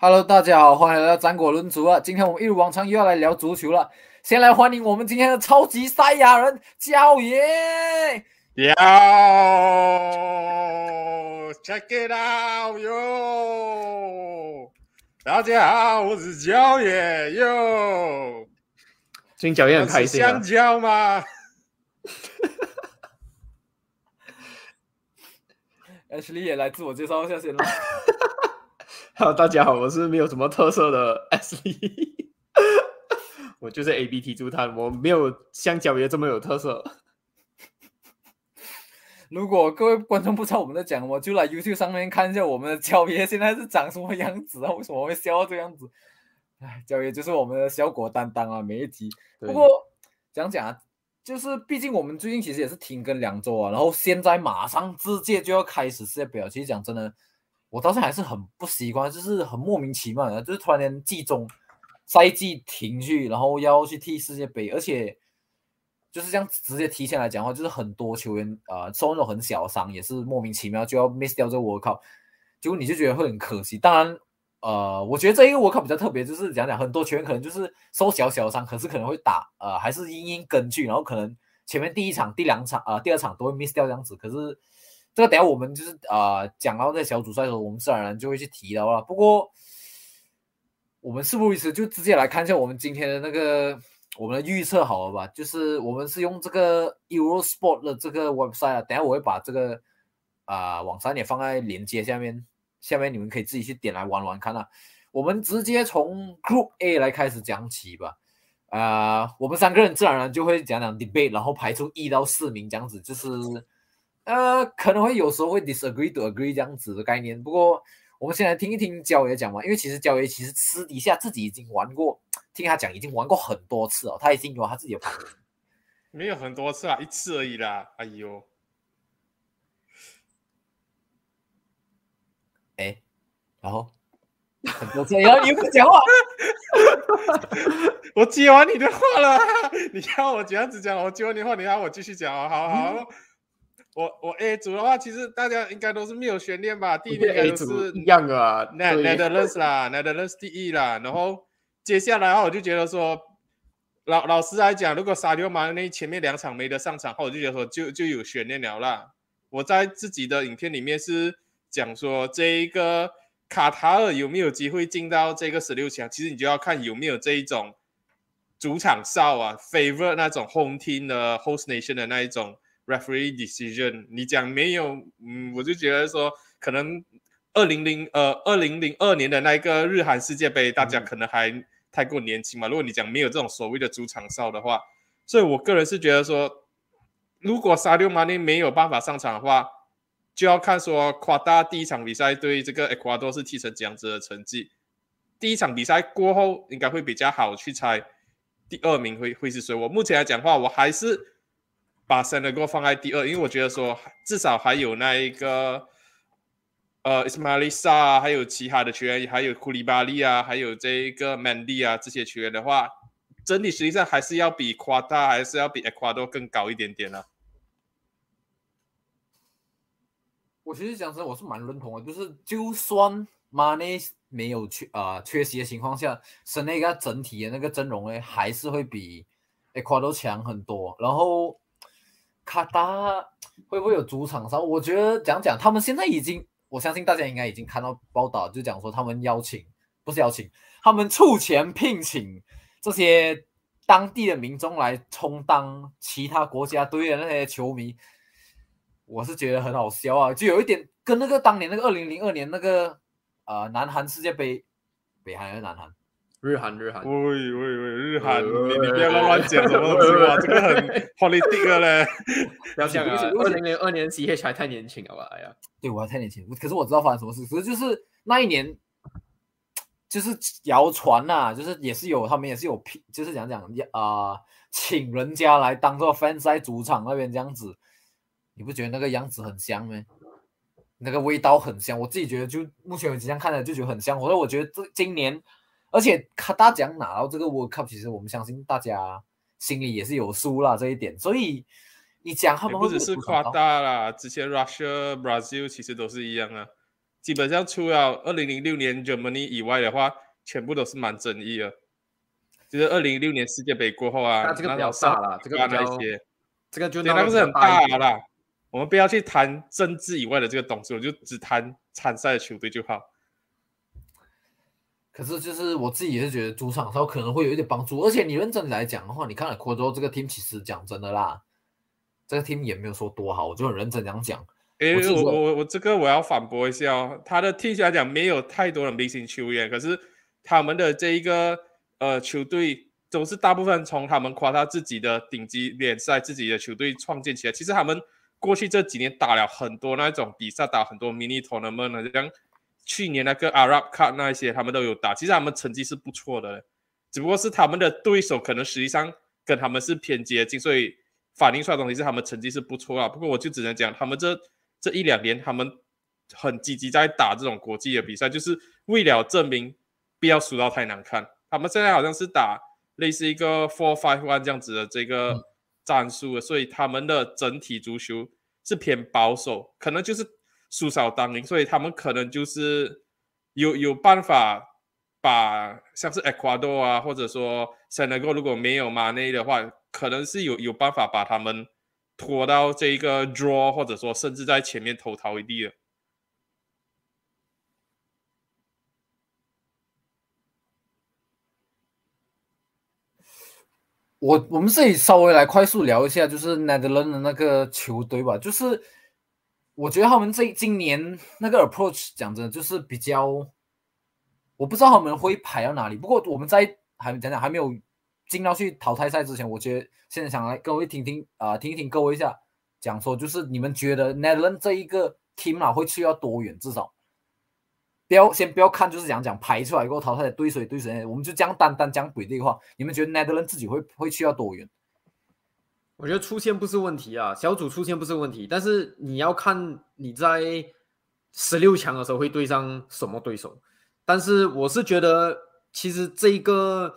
Hello，大家好，欢迎来到战果论足啊！今天我们一如往常又要来聊足球了。先来欢迎我们今天的超级赛亚人焦爷。Yo, check it out, yo！大家好，我是焦爷，yo。今天焦爷很开心啊香！蕉吗？Ashley 也来自我介绍一下先啦。Hello，大家好，我是没有什么特色的 S Lee，我就是 A B T 猪摊，我没有像焦爷这么有特色。如果各位观众不知道我们在讲什么，就来 YouTube 上面看一下我们的焦爷现在是长什么样子啊？为什么会笑到这样子？哎，焦爷就是我们的效果担当啊，每一集。不过讲讲啊，就是毕竟我们最近其实也是停更两周啊，然后现在马上直接就要开始世界杯了。其实讲真的，我到现在还是很不习惯，就是很莫名其妙的，就是突然间季中赛季停去，然后要去踢世界杯，而且就是这样直接提前来讲的话，就是很多球员呃受那种很小的伤，也是莫名其妙就要 miss 掉这个 World Cup，结果你就觉得会很可惜。当然。呃，我觉得这一个 World Cup 比较特别，就是讲讲很多球员可能就是受小小伤，可是可能会打，呃，还是因因根去，然后可能前面第一场、第两场啊、呃、第二场都会 miss 掉这样子。可是这个等下我们就是呃讲到在小组赛的时候，我们自然而然就会去提到了。不过我们事不宜迟，就直接来看一下我们今天的那个我们的预测好了吧？就是我们是用这个 Eurosport 的这个 website 啊，等下我会把这个啊、网站也放在链接下面。下面你们可以自己去点来玩玩看啊。我们直接从 Group A 来开始讲起吧。啊、我们三个人自然而然就会讲讲 debate，然后排出一到四名这样子，就是呃可能会有时候会 disagree to agree 这样子的概念。不过我们先来听一听焦爷讲嘛，因为其实焦爷其实私底下自己已经玩过，听他讲已经玩过很多次哦，他已经有他自己的盘。没有很多次啊，一次而已啦。哎呦，哎，然后很多次，然后你又不讲话。我接完你的话了，你要我这样子讲，我接完你的话，你要我继续讲啊？好好，我我 A 组的话，其实大家应该都是没有悬念吧？第一名应该 A 都是一样的啊，n e 对 t h e r l a n d s 啦 n e t h e r l a n d s 第一啦，然后接下来的话，我就觉得说，老老实来讲，如果沙迪马那前面两场没得上场后，我就觉得说就就有悬念了啦。我在自己的影片里面是讲说，这一个卡塔尔有没有机会进到这个十六强，其实你就要看有没有这一种主场哨啊，favorite 那种 home team 的 host nation 的那一种 referee decision。你讲没有，嗯，我就觉得说可能。二零零呃二零零二年的那个日韩世界杯，大家可能还太过年轻嘛。如果你讲没有这种所谓的主场哨的话，所以我个人是觉得说，如果沙六马内没有办法上场的话，就要看说夸大第一场比赛对这个 Ecuador 是踢成怎样子的成绩。第一场比赛过后应该会比较好去猜第二名会会是谁。我目前来讲话，我还是把 s e n e g a 放在第二，因为我觉得说至少还有那一个。呃，Ismail s a 还有其他的球员，还有库里巴利啊，还有这一个 Mandy 啊，这些球员的话，整体实际上还是要比夸大，还是要比 Ecuador 更高一点点啊。我其实讲真，我是蛮认同的，就是就算 Mane 没有缺啊、呃、缺席的情况下，森内个整体的那个阵容呢，还是会比 Ecuador 强很多。然后卡达会不会有主场上？我觉得讲讲他们现在已经。我相信大家应该已经看到报道，就讲说他们邀请，不是邀请，他们出钱聘请这些当地的民众来充当其他国家队的那些球迷。我是觉得很好笑啊，就有一点跟那个当年那个二零零二年那个呃南韩世界杯，北韩还是南韩？日韩日韩。喂喂喂，日韩，你你不要乱乱讲什么东西哇，这个很 politic 的嘞。不要讲啊，二零零二年 CH 还太年轻了吧？哎呀，对我还太年轻，可是我知道发生什么事。可是就是那一年，就是谣传呐，就是也是有他们也是有就是讲讲啊、呃，请人家来当做 fans 在主场那边这样子，你不觉得那个样子很香吗？那个味道很香，我自己觉得就目前为止这样看来就觉得很香。所以我觉得这今年，而且卡大奖拿到这个 World Cup，其实我们相信大家心里也是有数啦这一点，所以。你讲他们不只是夸大啦，之前 Russia、Brazil 其实都是一样啊。基本上除了二零零六年 Germany 以外的话，全部都是蛮争议的。就是二零一六年世界杯过后啊，那这个比较种大了，这个那比较一些，这个就那个是很大一点大啦。我们不要去谈政治以外的这个东西，我就只谈参赛的球队就好。可是就是我自己也是觉得主场的时候可能会有一点帮助，而且你认真来讲的话，你看了扩州这个 team，其实讲真的啦，这个 team 也没有说多好，我就很认真这样讲。诶，我我我我这个我要反驳一下哦，他的 team 来讲没有太多的明星球员，可是他们的这一个呃球队都是大部分从他们夸他自己的顶级联赛自己的球队创建起来。其实他们过去这几年打了很多那种比赛，打很多 mini tournament，像去年那个 Arab Cup 那一些他们都有打，其实他们成绩是不错的，只不过是他们的对手可能实际上跟他们是偏接近，所以反映出来的东西是他们成绩是不错啊。不过我就只能讲他们这。这一两年，他们很积极在打这种国际的比赛，就是为了证明不要输到太难看。他们现在好像是打类似一个 four five one 这样子的这个战术，所以他们的整体足球是偏保守，可能就是输少当赢，所以他们可能就是有有办法把像是 Ecuador 啊，或者说 Senegal 如果没有马内的话，可能是有有办法把他们。拖到这一个 draw，或者说甚至在前面投逃一地了。我我们这里稍微来快速聊一下，就是 Netherlands 的那个球队吧。就是我觉得他们这今年那个 approach 讲真的，就是比较，我不知道他们会排到哪里。不过我们在还讲讲还没有进到去淘汰赛之前，我觉得现在想来各位听听啊，听一听各位一下讲说，就是你们觉得 Netherlands 这一个 team 啊会去到多远？至少不要先不要看，就是讲讲排出来过后淘汰的对谁对谁，我们就讲单单讲比例的话，你们觉得 Netherlands 自己会会去到多远？我觉得出线不是问题啊，小组出线不是问题，但是你要看你在十六强的时候会对上什么对手。但是我是觉得，其实这一个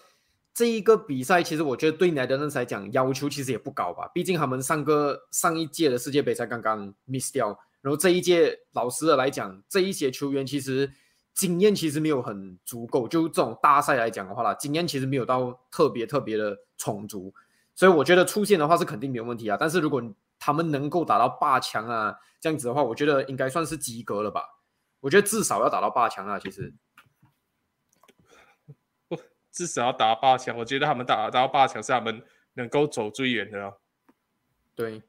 这一个比赛，其实我觉得对 Netherlands 来讲要求其实也不高吧，毕竟他们上个上一届的世界杯才刚刚 miss 掉，然后这一届老实的来讲，这一些球员其实经验其实没有很足够，就这种大赛来讲的话啦，经验其实没有到特别特别的充足。所以我觉得出线的话是肯定没有问题啊，但是如果他们能够打到八强啊，这样子的话，我觉得应该算是及格了吧。我觉得至少要打到八强啊，其实 至少要打到八强。我觉得他们打到八强是他们能够走最远的哦。对，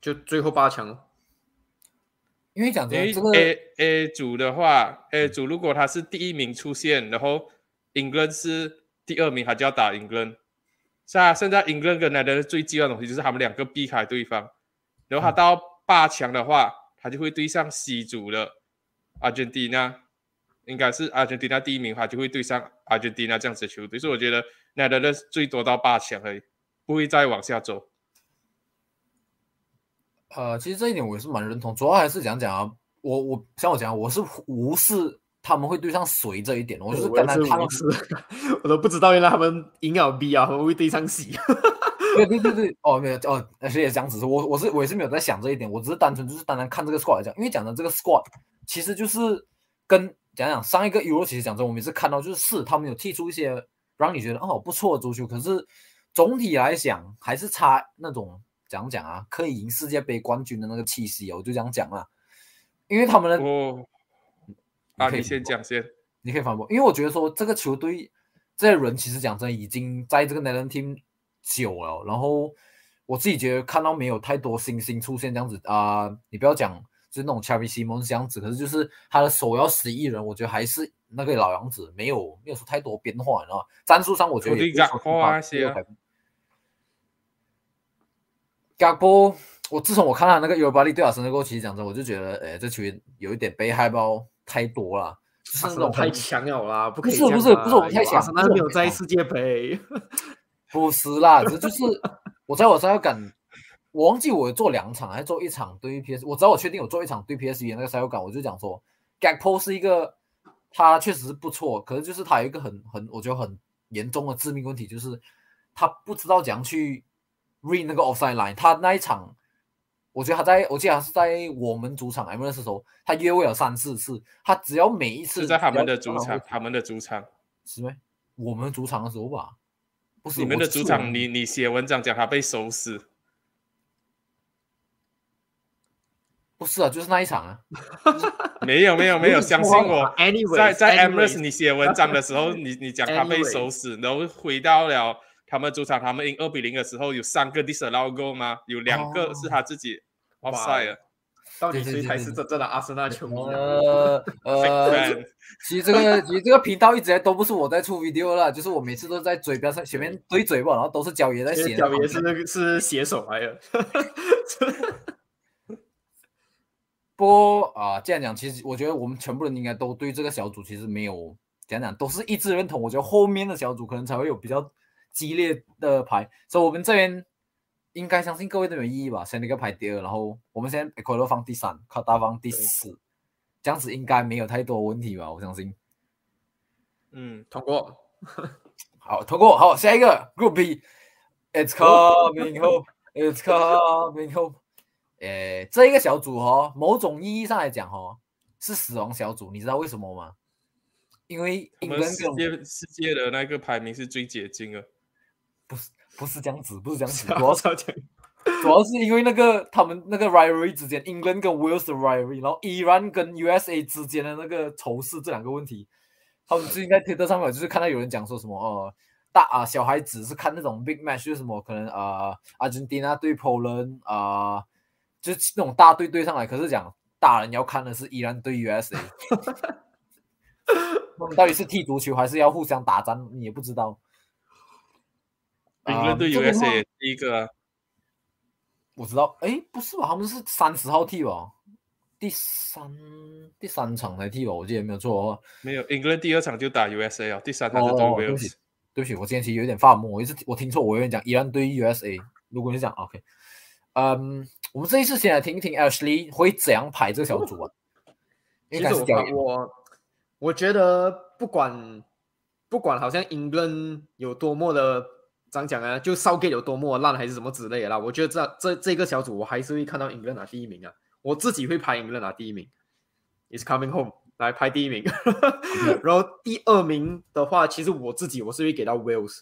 就最后八强。因为讲真的，这个 A A 组的话，A 组如果他是第一名出现，然后 England 是第二名，他就要打 England。是啊，现在 England 跟 Netherlands 最忌讳的东西就是他们两个避开对方，然后他到八强的话，他就会对上 C 组的 Argentina，应该是 Argentina 第一名，他就会对上 Argentina 这样子的球队，所以我觉得 Netherlands 最多到八强而已，不会再往下走。呃，其实这一点我也是蛮认同，主要还是讲讲啊，我我像我讲，我是无视他们会对上谁这一点，我就是我也是单单看到无视，我都不知道原来他们赢了 B 啊，他们会对上 C。对对对对，哦没有哦，而且也这样子，我我是我也是没有在想这一点，我只是单纯就是单单看这个 squad 来讲，因为讲的这个 squad 其实就是跟讲讲上一个 Euro 其实讲真，我们也是看到就是是他们有踢出一些让你觉得哦不错的足球，可是总体来讲还是差那种讲讲啊，可以赢世界杯冠军的那个气息哦，我就这样讲啊，因为他们的哦，啊，可以你先讲先。你可以反驳，因为我觉得说这个球队这些人其实讲真已经在这个 Netherlands team 久了，然后我自己觉得看到没有太多新星出现这样子啊、你不要讲就是那种 Chavi Simons 这样子，可是就是他的首要十一人，我觉得还是那个老样子，没有没有说太多变化，然后？战术上我觉得也不是说些啊 Gakpo，我自从我看到那个 Eurobody 对阿森纳过后，其实讲真，我就觉得，哎，这球员有一点被害包太多了，就是那种太很强了啦，不可以不是不是不是我们太强是我们太强在世界杯。不是啦，这就是我在我赛后感，我忘记我有做两场还是做一场对 PS，我知道我确定有做一场对 PSV 的那个赛后感，我就讲说 g a g p o 是一个他确实是不错，可是就是他有一个很很我觉得很严重的致命问题，就是他不知道怎样去 read 那个 offside line，他那一场我觉得他在，我记得他是在我们主场 MLS 的时候，他越位了三四次，他只要每一次是在他们的主场，他们的主场，是没？我们主场的时候吧，不是你们的主场，你你写文章讲他被收拾，不是啊，就是那一场啊，没有没有没有，相信我，Anyway，在在 MLS 你写文章的时候，你你讲他被收拾，然后回到了他们主场，他们赢二比零的时候，有三个 disallow goal 吗？有两个哦是他自己哇 offside 的。到底谁才是真正的阿森纳球迷呢？呃呃，其实这个 其实这个频道一直都不是我在出 video 啦，就是我每次都在嘴边上前面对嘴巴，然后都是焦爷在写，角爷是是写手来的，不过啊，这样讲，其实我觉得我们全部人应该都对这个小组其实没有怎样讲，都是一致认同。我觉得后面的小组可能才会有比较激烈的牌，所以我们这边应该相信各位都有意义吧。先那个排第二，然后我们现在 Ecuador 放第三，卡达放第四，这样子应该没有太多问题吧？我相信。嗯，通过。好，通过。好，下一个 Group B，It's coming home，It's coming home。诶，这一个小组哦，某种意义上来讲哦，是死亡小组，你知道为什么吗？因为我们英伦跟世界世界的那个排名是最接近的。不是不是这样子，不是这样子，主我要操，这主要是因为那个他们那个 rivalry 之间，，England 跟 Wales 的 rivalry，然后伊朗跟 USA 之间的那个仇视这两个问题，他们最近在推特上面，就是看到有人讲说什么呃大啊小孩子是看那种 big match，就是什么可能呃阿根廷啊对 Poland 啊、就是那种大队对上来，可是讲大人要看的是伊朗对 USA，他们到底是踢足球还是要互相打仗，你也不知道。英伦对 USA 第一个啊，我知道，哎，不是吧？他们是三十号踢吧？第三第三场才踢吧？我记得没有错的话。没有，英伦第二场就打 USA 哦，第三场就对哦，对不 Wales 起。，对不起，我今天其实有点发懵，我一直我听错，我有点讲伊朗对 USA。如果你讲 OK，嗯，我们这一次先来听一听 Ashley 会怎样排这个小组啊？其实我应该是掉看我我觉得不管不管好像 England 有多么的怎样讲啊，就 Southgate 有多么烂还是什么之类的啦，我觉得这这这个小组我还是会看到英伦拿第一名啊，我自己会排英伦拿第一名，is coming home 来排第一名，然后第二名的话，其实我自己我是会给到 Wales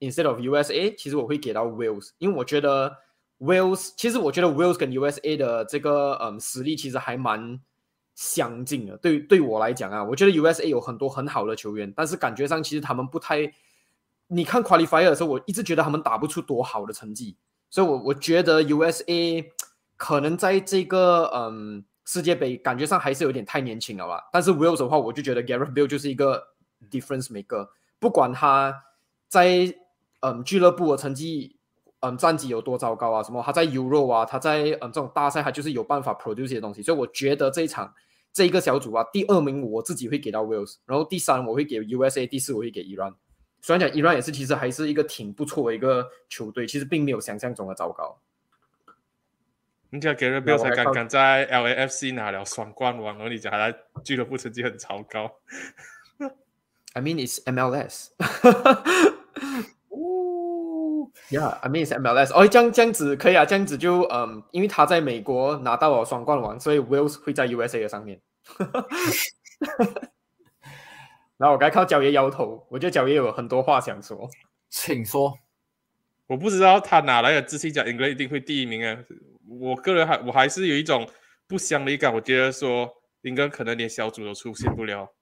instead of USA，其实我会给到 Wales，因为我觉得 Wales 其实我觉得 Wales 跟 USA 的这个嗯实力其实还蛮相近的。对对我来讲啊，我觉得 USA 有很多很好的球员，但是感觉上其实他们不太，你看 qualifier 的时候，我一直觉得他们打不出多好的成绩，所以我我觉得 USA 可能在这个嗯世界杯感觉上还是有点太年轻了吧。但是 Wales 的话，我就觉得 Gareth Bale 就是一个 difference maker，不管他在嗯俱乐部的成绩。嗯，战绩有多糟糕啊？什么？他在 Euro 啊，他在嗯这种大赛，他就是有办法 produce 一些东西。所以我觉得这一场这一个小组啊，第二名我自己会给到 Wales，然后第三我会给 USA，第四我会给 Iran。虽然讲 Iran 也是其实还是一个挺不错的一个球队，其实并没有想象中的糟糕。人家 Gary Bale 才刚刚在 LAFC 拿了双冠王，然后你讲他俱乐部成绩很糟糕，I mean it's MLS 哦，yeah，I mean it's MLS。哦，这样这样子可以啊，这样子就嗯，因为他在美国拿到了双冠王，所以 Wales 会在 USA 的上面。然后我刚才看到角爷摇头，我觉得角爷有很多话想说。请说。我不知道他哪来的自信讲英格兰一定会第一名啊！我个人还我还是有一种不祥的预感，我觉得说英格兰可能连小组都出现不了。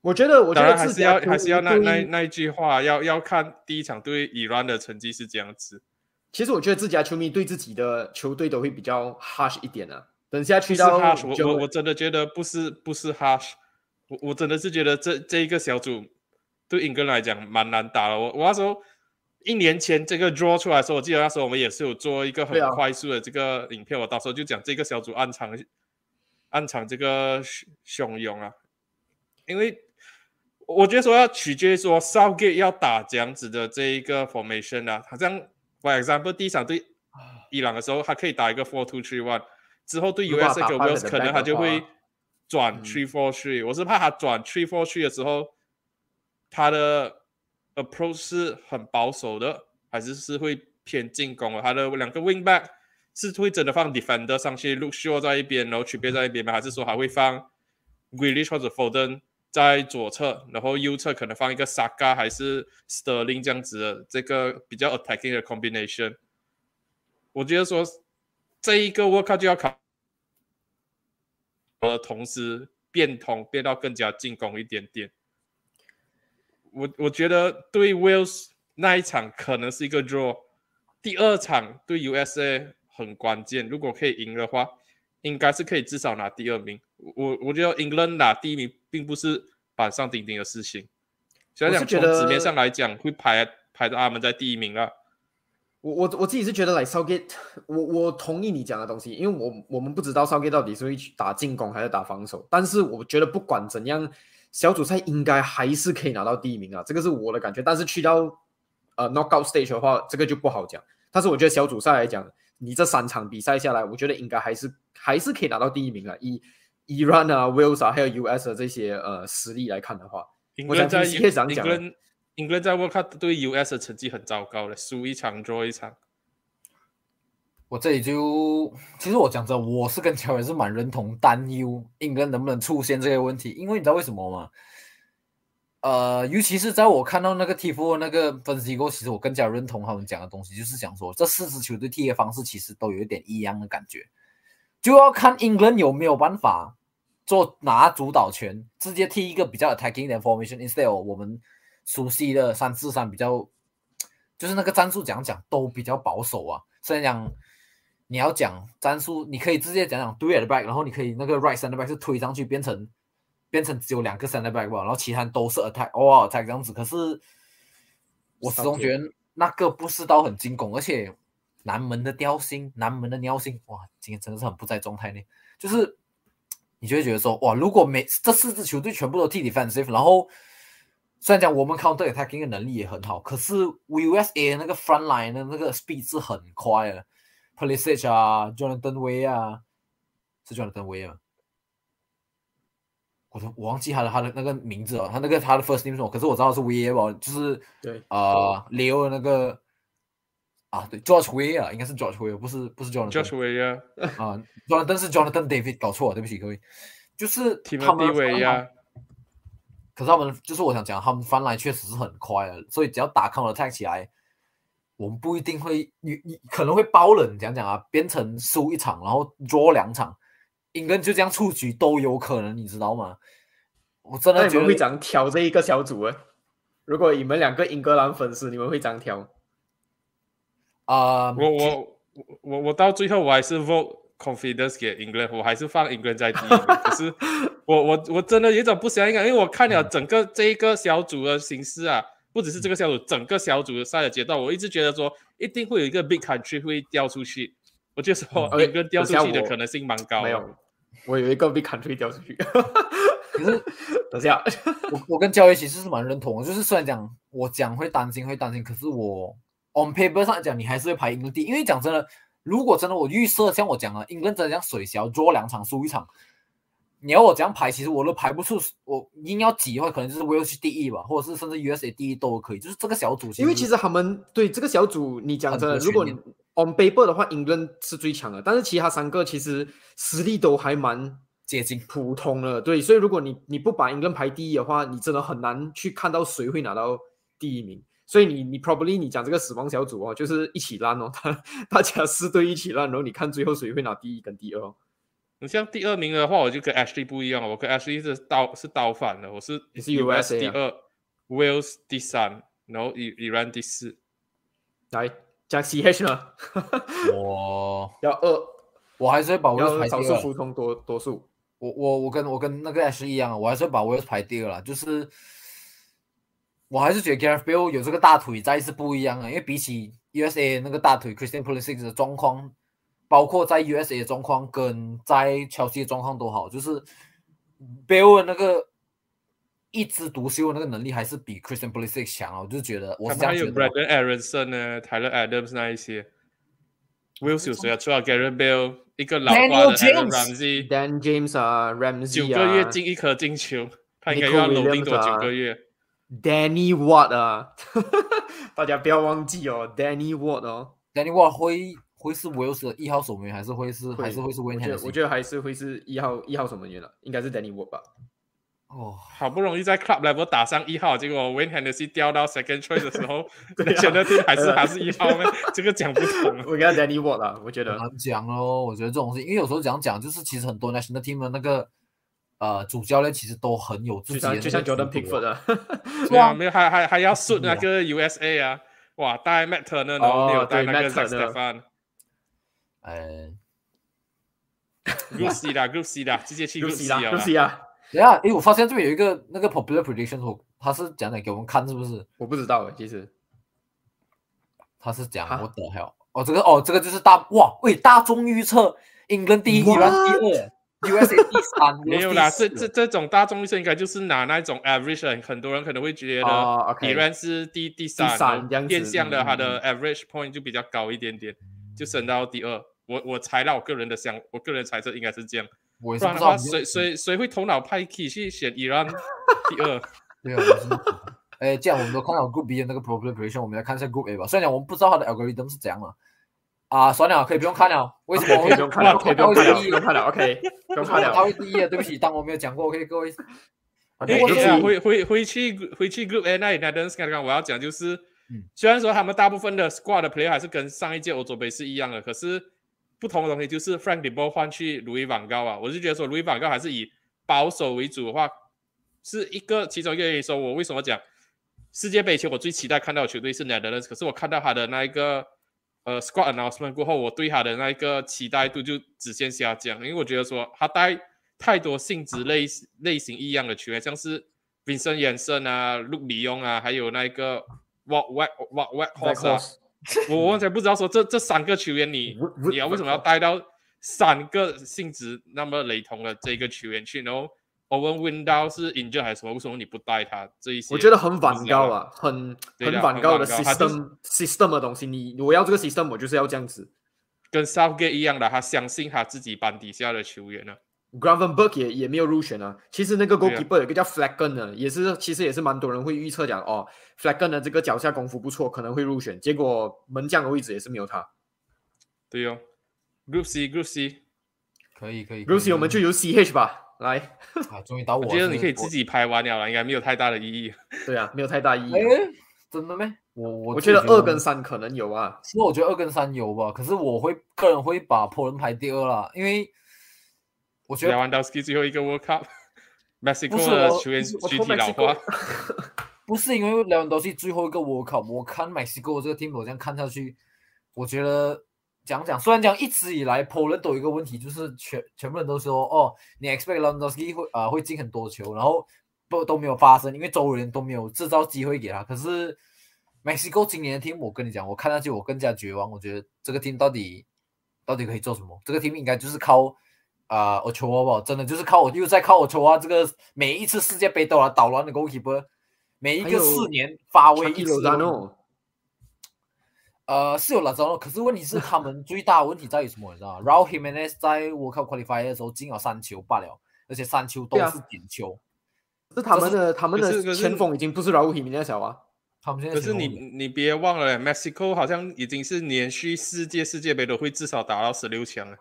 我觉得，我觉得然还是要还是要那那那一句话，要要看第一场对伊朗的成绩是这样子。其实我觉得自家球迷对自己的球队都会比较 harsh 一点啊。等下去到 harsh，我我我真的觉得不是不是 harsh，我我真的是觉得这这一个小组对英格兰来讲蛮难打的。我我那时候一年前这个 draw 出来的时候，我记得那时候我们也是有做一个很快速的这个影片，我到时候就讲这个小组暗藏暗藏这个汹汹涌啊，因为我觉得说要取决于说 Southgate 要打这样子的这一个 formation 啊，好像 for example 第一场对伊朗的时候，他可以打一个 four two three one，之后对 US 跟打 Wales 可能他就会话转嗯 three four three，、我是怕他转 three four three 的时候，他的 approach 是很保守的，还是是会偏进攻的？他的两个 wing back 是会真的放 defender 上去 l o o k s h o 在一边，然后区别在一边吗？还是说还会放 Grealish 或者 Foden 在左侧，然后右侧可能放一个 Saka 还是 Sterling 这样子的这个比较 attacking 的 combination？我觉得说这一个 workout 就要考，呃，同时变通变到更加进攻一点点。我我觉得对 Wales 那一场可能是一个 draw，第二场对 USA 很关键，如果可以赢的话，应该是可以至少拿第二名。我我觉得 England 拿第一名并不是板上钉钉的事情，所以讲从纸面上来讲会排排到他们在第一名了。我我我自己是觉得来 Southgate，我我同意你讲的东西，因为我我们不知道 Southgate 到底是会打进攻还是打防守，但是我觉得不管怎样。小组赛应该还是可以拿到第一名啊，这个是我的感觉。但是去到呃 knockout stage 的话，这个就不好讲。但是我觉得小组赛来讲，你这三场比赛下来，我觉得应该还是还是可以拿到第一名啊。以 Iran 啊、Wales 啊还有 US 的这些呃实力来看的话，我想在英格兰 England 在 World Cup 对 US 的成绩很糟糕的，输一场多一场。我这里就其实我讲真，我是跟乔也是蛮认同担忧 England 能不能出现这个问题，因为你知道为什么吗？呃，尤其是在我看到那个 T Four 那个分析过，其实我更加认同他们讲的东西，就是想说这四支球队踢的方式其实都有一点一样的感觉，就要看英格兰有没有办法做拿主导权，直接踢一个比较 attacking 的 formation，instead 我们熟悉的三四三比较，就是那个战术讲讲都比较保守啊，虽然讲。你要讲战术，你可以直接讲讲 do at back，然后你可以那个 right center back 是推上去变成变成只有两个 center back 吧，然后其他都是 attack，哦 attack 这样子。可是我始终觉得那个不是到很进攻，而且南门的调性，南门的尿性，哇，今天真的是很不在状态内。就是你就会觉得说，哇，如果每这四支球队全部都踢 defensive，然后虽然讲我们 counter attacking 的能力也很好，可是 USA 那个 front line 的那个 speed 是很快的。p o l i s i c 啊，Jonathan Way 啊，是 Jonathan Way 吗？我都我忘记他的他的那个名字了，他那个他的 first name 是什么？可是我知道是 Way 吧，就是对啊，Leo 的那个啊，对，George Way 啊，应该是 George Way，不是不是 Jonathan。George Way 啊，啊，Jonathan 是 Jonathan David，搞错了，对不起各位，就是他们。可是他们就是我想讲，他们翻来确实是很快的，所以只要打 counter attack 起来。我们不一定会，你你可能会包冷讲讲啊，变成输一场，然后 draw 两场，英格兰就这样出局都有可能，你知道吗？我真的觉得会怎样挑这一个小组啊？如果你们两个英格兰粉丝，你们会怎样挑？啊，我我我我到最后我还是 vote confidence 给英格兰，我还是放英格兰在第一。可是我我我真的有种不相信，因为我看了整个这一个小组的形式啊。不只是这个小组，整个小组的赛的阶段，我一直觉得说一定会有一个 big country 会掉出去。我就说 一个掉出去的可能性蛮高。没有，我有一个 big country 掉出去。可是 等下，我我跟教育其实是蛮认同的，就是虽然讲我讲会担心会担心，可是我 on paper 上讲，你还是会排英格第，因为讲真的，如果真的我预设像我讲啊，英格兰真的像水小做两场输一场。你要我这样排，其实我都排不出。我硬要挤的话，可能就是 Wales 第一吧，或者是甚至 USA 第一都可以。就是这个小组，因为其实他们对这个小组，你讲真的，如果你 on paper 的话，英伦是最强的，但是其他三个其实实力都还蛮接近普通了。对，所以如果你你不把英伦排第一的话，你真的很难去看到谁会拿到第一名。所以你你 probably 你讲这个死亡小组哦，就是一起烂哦，他大家四队一起烂，然后你看最后谁会拿第一跟第二。哦你像第二名的话，我就跟 Ashley 不一样我跟 Ashley 是倒是倒反的，我是你是 US 第二，Wales 第三，然后 Iran 第四。来加 CH 呢？我要二，我还是会把 Wales 排少数服从多多数。我我我跟我跟那个 Ashley 一样，我还是会把 Wales 排第二了。就是我还是觉得 Gareth Bale 有这个大腿在是不一样啊，因为比起 USA 那个大腿 Christian Pulisic 的状况。包括在 USA 的状况跟在切尔西的状况都好，就是 Bill 那个一枝独秀的那个能力还是比 Christian Pulisic 强啊！我就觉得我是这样觉得。还有 Brandon Aronson 呢，Tyler Adams 那一些，Will 有谁啊？除了 Gareth Bill，一个老花的 Ramsey，Dan James 啊，Ramsey 九个月进一颗进球，他应该要努力多九个月。Danny Watt 啊，大家不要忘记哦，Danny Watt 哦，Danny Watt 会。会是威尔士的一号守门员，还是会是还是会是 Hennessy？我觉得还是会是一号一号守门员了，应该是 Danny Wood 吧。哦，好不容易在 club level 打上一号，结果 Wayne Hennessy 掉到 second choice 的时候，选的队还是还是一号吗？这个讲不通啊。我给他 Danny Wood 了，我觉得难讲哦。我觉得这种事情，因为有时候讲讲，就是其实很多 national team 的那个呃主教练其实都很有自就己的像就像那个 Jordan 风格。Pickford 啊，对啊，啊没有还还还要顺那个 USA 啊，哇，带 Matt Turner，然后没有带那个 Zach Stefan。呃，Group C 啦，Group C 啦，直接去 Group Group C 了，Group C 啦。啊，等一下，诶，我发现这边有一个那个 popular prediction，我他是讲的给我们看，是不是？我不知道诶，其实。他是讲我的还有哦，这个哦，这个就是大哇，喂，大众预测，英格兰第一，伊朗第二，USA 第三，没有啦，这这这种大众预测应该就是拿那种 average，的很多人可能会觉哦得，OK 比然是第第三，三这样子变相的嗯他的 average point 就比较高一点点，就升到第二。我我猜到我个人的想，我个人猜测应该是这样，我也不然的话，是不知道谁谁谁会头脑派 key 去选伊朗 第二？对啊，哎，这样我们都看到 Group B 的那个 popular prediction，我们来看一下 Group A 吧。虽然讲我们不知道它的 algorithm 是怎样了，啊，算了，可以不用看了。为什么 OK，可以不用看了 可以不用看了，不第一用看了，OK，不用看了他。会第一啊？对不起，当我没有讲过。OK，各位，因为我回回回去回去 Group A 那里 e e n d 刚刚我要讲就是，嗯虽然说他们大部分的 squad 的 player 还是跟上一届欧洲杯是一样的，可是不同的东西就是 Frank de Boer 换去 Louis van Gaal 啊，我是觉得说 Louis van Gaal 还是以保守为主的话，是一个其中一个原因。说我为什么讲世界杯前我最期待看到的球队是 Netherlands，可是我看到他的那一个呃 squad announcement 过后，我对他的那一个期待度就直线下降，因为我觉得说他带太多性质类类型一样的球员，像是 Vincent 延伸啊、陆里用啊，还有那个 Wat Wat Wat Wat Horse 啊，我完全不知道说这这三个球员你你要为什么要带到三个性质那么雷同的这个球员去，然后 Owen Window 是 injured 还是什么？为什么你不带他这一些？我觉得很反高啊，很很反高的 system system 的东西。你我要这个 system，我就是要这样子。跟 Southgate 一样的，他相信他自己班底下的球员呢。Gravenberg 也也没有入选啊。其实那个 goalkeeper 有一个叫 Flaggen 的，也是其实也是蛮多人会预测讲哦，Flaggen 的这个脚下功夫不错，可能会入选。结果门将的位置也是没有他。对哦，Group C，Group C，可以可以。r s y 我们就由 CH 吧，来。啊，终于到我。我觉得你可以自己拍完了啦，应该没有太大的意义。对啊，没有太大意义真的没？我我我觉得二跟三可能有啊。其实我觉得二跟三有吧，可是我会个人会把波人排第二啦，因为我觉得 Lewandowski 最后一个 World Cup，Mexico 的球员躯我投体老化不是 因为莱万多西最后一个 World Cup，我看 Mexico 这个 team 我这样看下去，我觉得讲讲，虽然讲一直以来 Poland 都有一个问题，就是全全部人都说哦，你 expect l e w a n d o w s k i 会啊、会进很多球，然后不都没有发生，因为周围人都没有制造机会给他。可是 Mexico 今年的 team，我跟你讲，我看上去我更加绝望，我觉得这个 team 到底到底可以做什么？这个 team 应该就是靠。啊、呃，o c h o a 吧，真的就是靠我，又在靠 h o a 这个每一次世界杯都来捣乱的 goalkeeper，每一个四年发威一次的问题。Lozano 呃，是有拉扎诺，可是问题是 他们最大的问题在于什么？你知道吗？Raul Jimenez 在 World Cup Qualifier 的时候进了三球罢了，而且三球都是点球。是他们的他们的前锋已经不是 Raul Jimenez 了啊。他们现在可是你你别忘了，Mexico 好像已经是连续四届世界杯都会至少打到十六强了，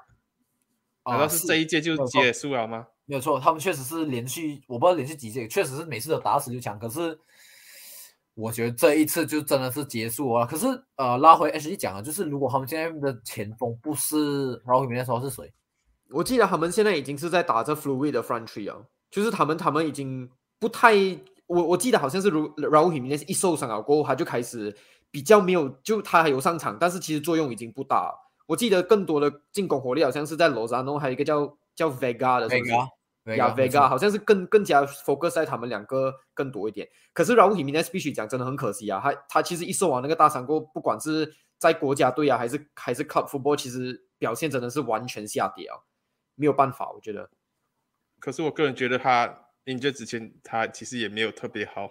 难啊道是这一届就结束了吗？没有错，他们确实是连续，我不知道连续几届，确实是每次都打到十六强。可是我觉得这一次就真的是结束了。可是呃，拉回 H 一讲啊，就是如果他们现在的前锋不是 Raul Jimenez 的话是谁？我记得他们现在已经是在打这 fluid 的 front three 啊，就是他们他们已经不太，我我记得好像是如 Raul Jimenez 一受伤了过后，他就开始比较没有，就他还有上场，但是其实作用已经不大。我记得更多的进攻火力好像是在 Lozano，还有一个叫叫 Vega 的，是不是 Vega，呀 Vega，没错，Vega 好像是更更加 focus 在他们两个更多一点。可是 Raul Jimenez 必须讲，真的很可惜啊，他他其实一受完那个大伤过，不管是在国家队啊，还是还是 club football，其实表现真的是完全下跌啊，没有办法，我觉得。可是我个人觉得他 injured 之前，他其实也没有特别好，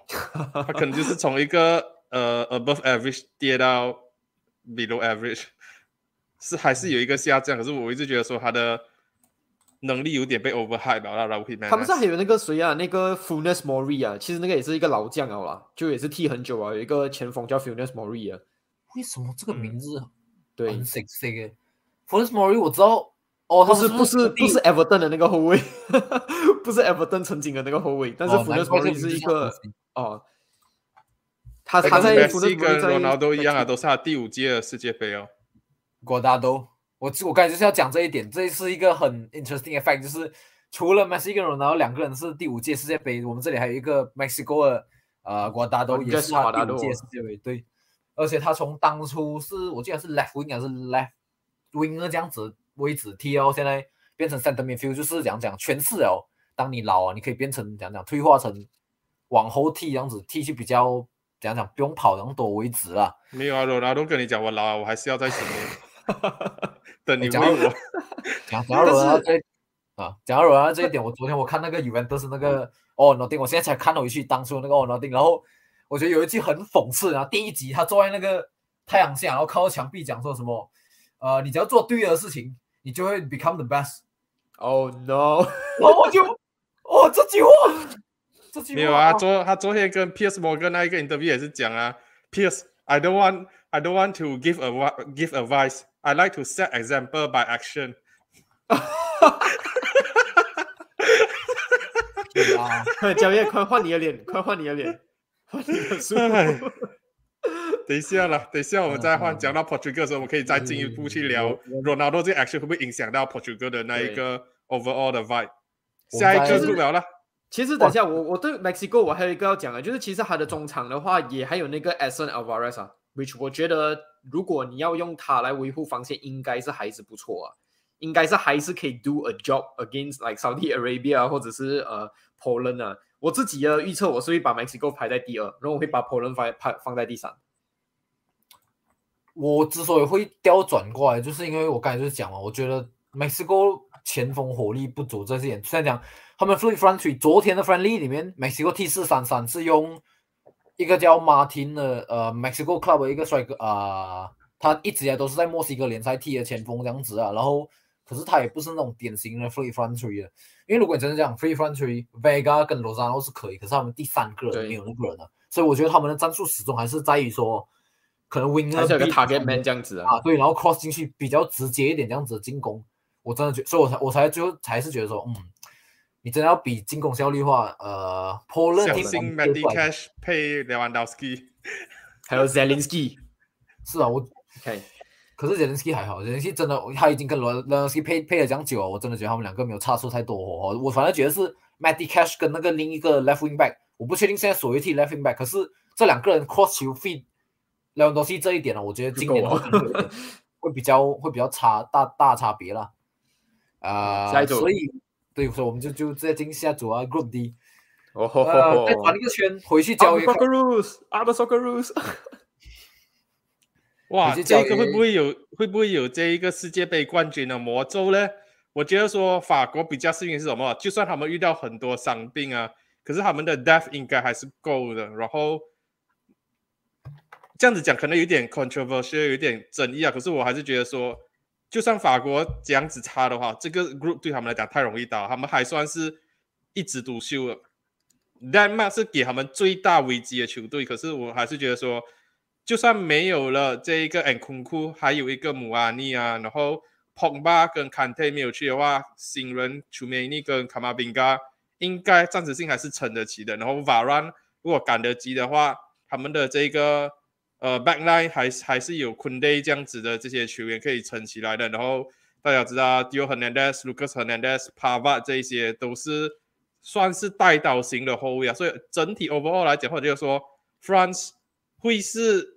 他可能就是从一个呃 above average 跌到 below average，是还是有一个下降。可是我一直觉得说他的能力有点被 overhype 了，然后他们是还有那个谁啊，那个 Funes Mori 啊，其实那个也是一个老将啊啦，就也是踢很久啊，有一个前锋叫 Funes Mori 啊。为什么这个嗯名字对很，sexy 的。f u s Mori 我知道，哦，他不是不是不是 Everton 的那个后卫，不是 Everton 曾经的那个后卫，但是哦 f u 难 n 怪 e 这 s 名 Mori 是一个哦，他哎他在梅 f u n 西 e 跟 s 罗纳多一样啊，都是他第五届的世界杯哦。瓜达多，我我刚才就是要讲这一点，这是一个很 interesting effect，就是除了 Messi 跟 Ronaldo 两个人是第五届世界杯，我们这里还有一个 Mexico 的呃瓜达多哦也是他第五届世界杯，对，而且他从当初是我记得是 left wing 还是 left winger 这样子位置踢哦，现在变成 center midfield，就是讲讲全是哦，当你老啊，你可以变成讲讲退化成往后踢这样子，踢去比较讲讲不用跑那么多为止啦。没有啊，罗纳多跟你讲我老啊，我还是要在前面 等你哎讲到我。讲讲到罗纳这啊，讲到罗纳这一点，我昨天我看那个 Juventus 那个哦 n o t i n 我现在才看回去当初那个哦 n o t i n 然后我觉得有一句很讽刺，然后第一集他坐在那个太阳下，然后靠着墙壁讲说什么，呃，你只要做对的事情，你就会 become the best。Oh no！然后我就，哦，这句话，这句话没有啊，哦昨他昨天跟 Piers Morgan 那一个 interview 也是讲啊，Piers，I don't want I don't want to give a give advice. I like to set example by action. 对啊，快焦业，快换你的脸，快换你的脸，换你的 等一下啦，等一下我们再换。讲到 Portugal 的时候，我们可以再进一步去聊 Ronaldo 这个 action 会不会影响到 Portugal 的那一对个 overall 的 vibe。我下一在个入了啦，其实等一下，我我对 Mexico 我还有一个要讲的，就是其实他的中场的话，也还有那个 Edson Alvarez 啊，which 我觉得如果你要用它来维护防线，应该是还是不错啊，应该是还是可以 do a job against like Saudi Arabia 或者是呃 Poland 啊。我自己的预测我是会把 Mexico 排在第二，然后我会把 Poland 放排放在第三。我之所以会调转过来，就是因为我刚才就是讲了，我觉得 Mexico 前锋火力不足这一点。虽然讲他们 Free Front Three 昨天的 Friendly 里面，Mexico T 四三三是用一个叫 Martin 的呃 Mexico Club 的一个帅哥啊、他一直以来都是在墨西哥联赛踢的前锋这样子啊，然后可是他也不是那种典型的 Free Front Three 的，因为如果你真的讲 Free Front Three，Vega 跟 Lozano 是可以，可是他们第三个人没有那个人啊，所以我觉得他们的战术始终还是在于说。可能 winner 还是有个比 target man 这样子啊。啊，对，然后 cross 进去比较直接一点，这样子的进攻，我真的觉，所以我才我才最后才是觉得说，嗯，你真的要比进攻效率的话，呃，Poland 相 team 信能接 Mandy Cash 配 Lewandowski。还有 Zelensky，是啊，我 OK，可是 Zelensky 还好，Zelensky 真的他已经跟罗 Zelensky 配配了这样久了，我真的觉得他们两个没有差出太多火花。我反而觉得是 Matty Cash 跟那个另一个 left wing back，我不确定现在所谓替 left wing back，可是这两个人 cross 球 feed Lewandowski 这一点呢，我觉得今年就够会比较会比较差大大差别了。啊、下一组所以对，所以我们就就直接进下组啊，Group D，哦吼吼呃，再转一个圈回去交 b。Socceroos a b Socceroos，哇，这个会不会有会不会有这一个世界杯冠军的魔咒呢？我觉得说法国比较幸运是什么？就算他们遇到很多伤病啊，可是他们的 depth 应该还是够的。然后这样子讲可能有点 controversial，有点争议啊。可是我还是觉得说，就算法国这样子差的话，这个 group 对他们来讲太容易打，他们还算是一枝独秀了。丹麦是给他们最大危机的球队，可是我还是觉得说，就算没有了这一个 n 库库，还有一个姆阿尼啊，然后 Pogba 跟 Kante 没有去的话，新人 c h u m e n i 跟卡马宾加应该暂时性还是撑得起的。然后 Varan 如果赶得及的话，他们的这个呃 backline 还是还是有 Kunde 这样子的这些球员可以撑起来的。然后大家知道 Dio Hernandez、Lucas Hernandez、Pava 这些都是算是带刀型的后卫啊，所以整体 overall 来讲，或者就是说 France 会是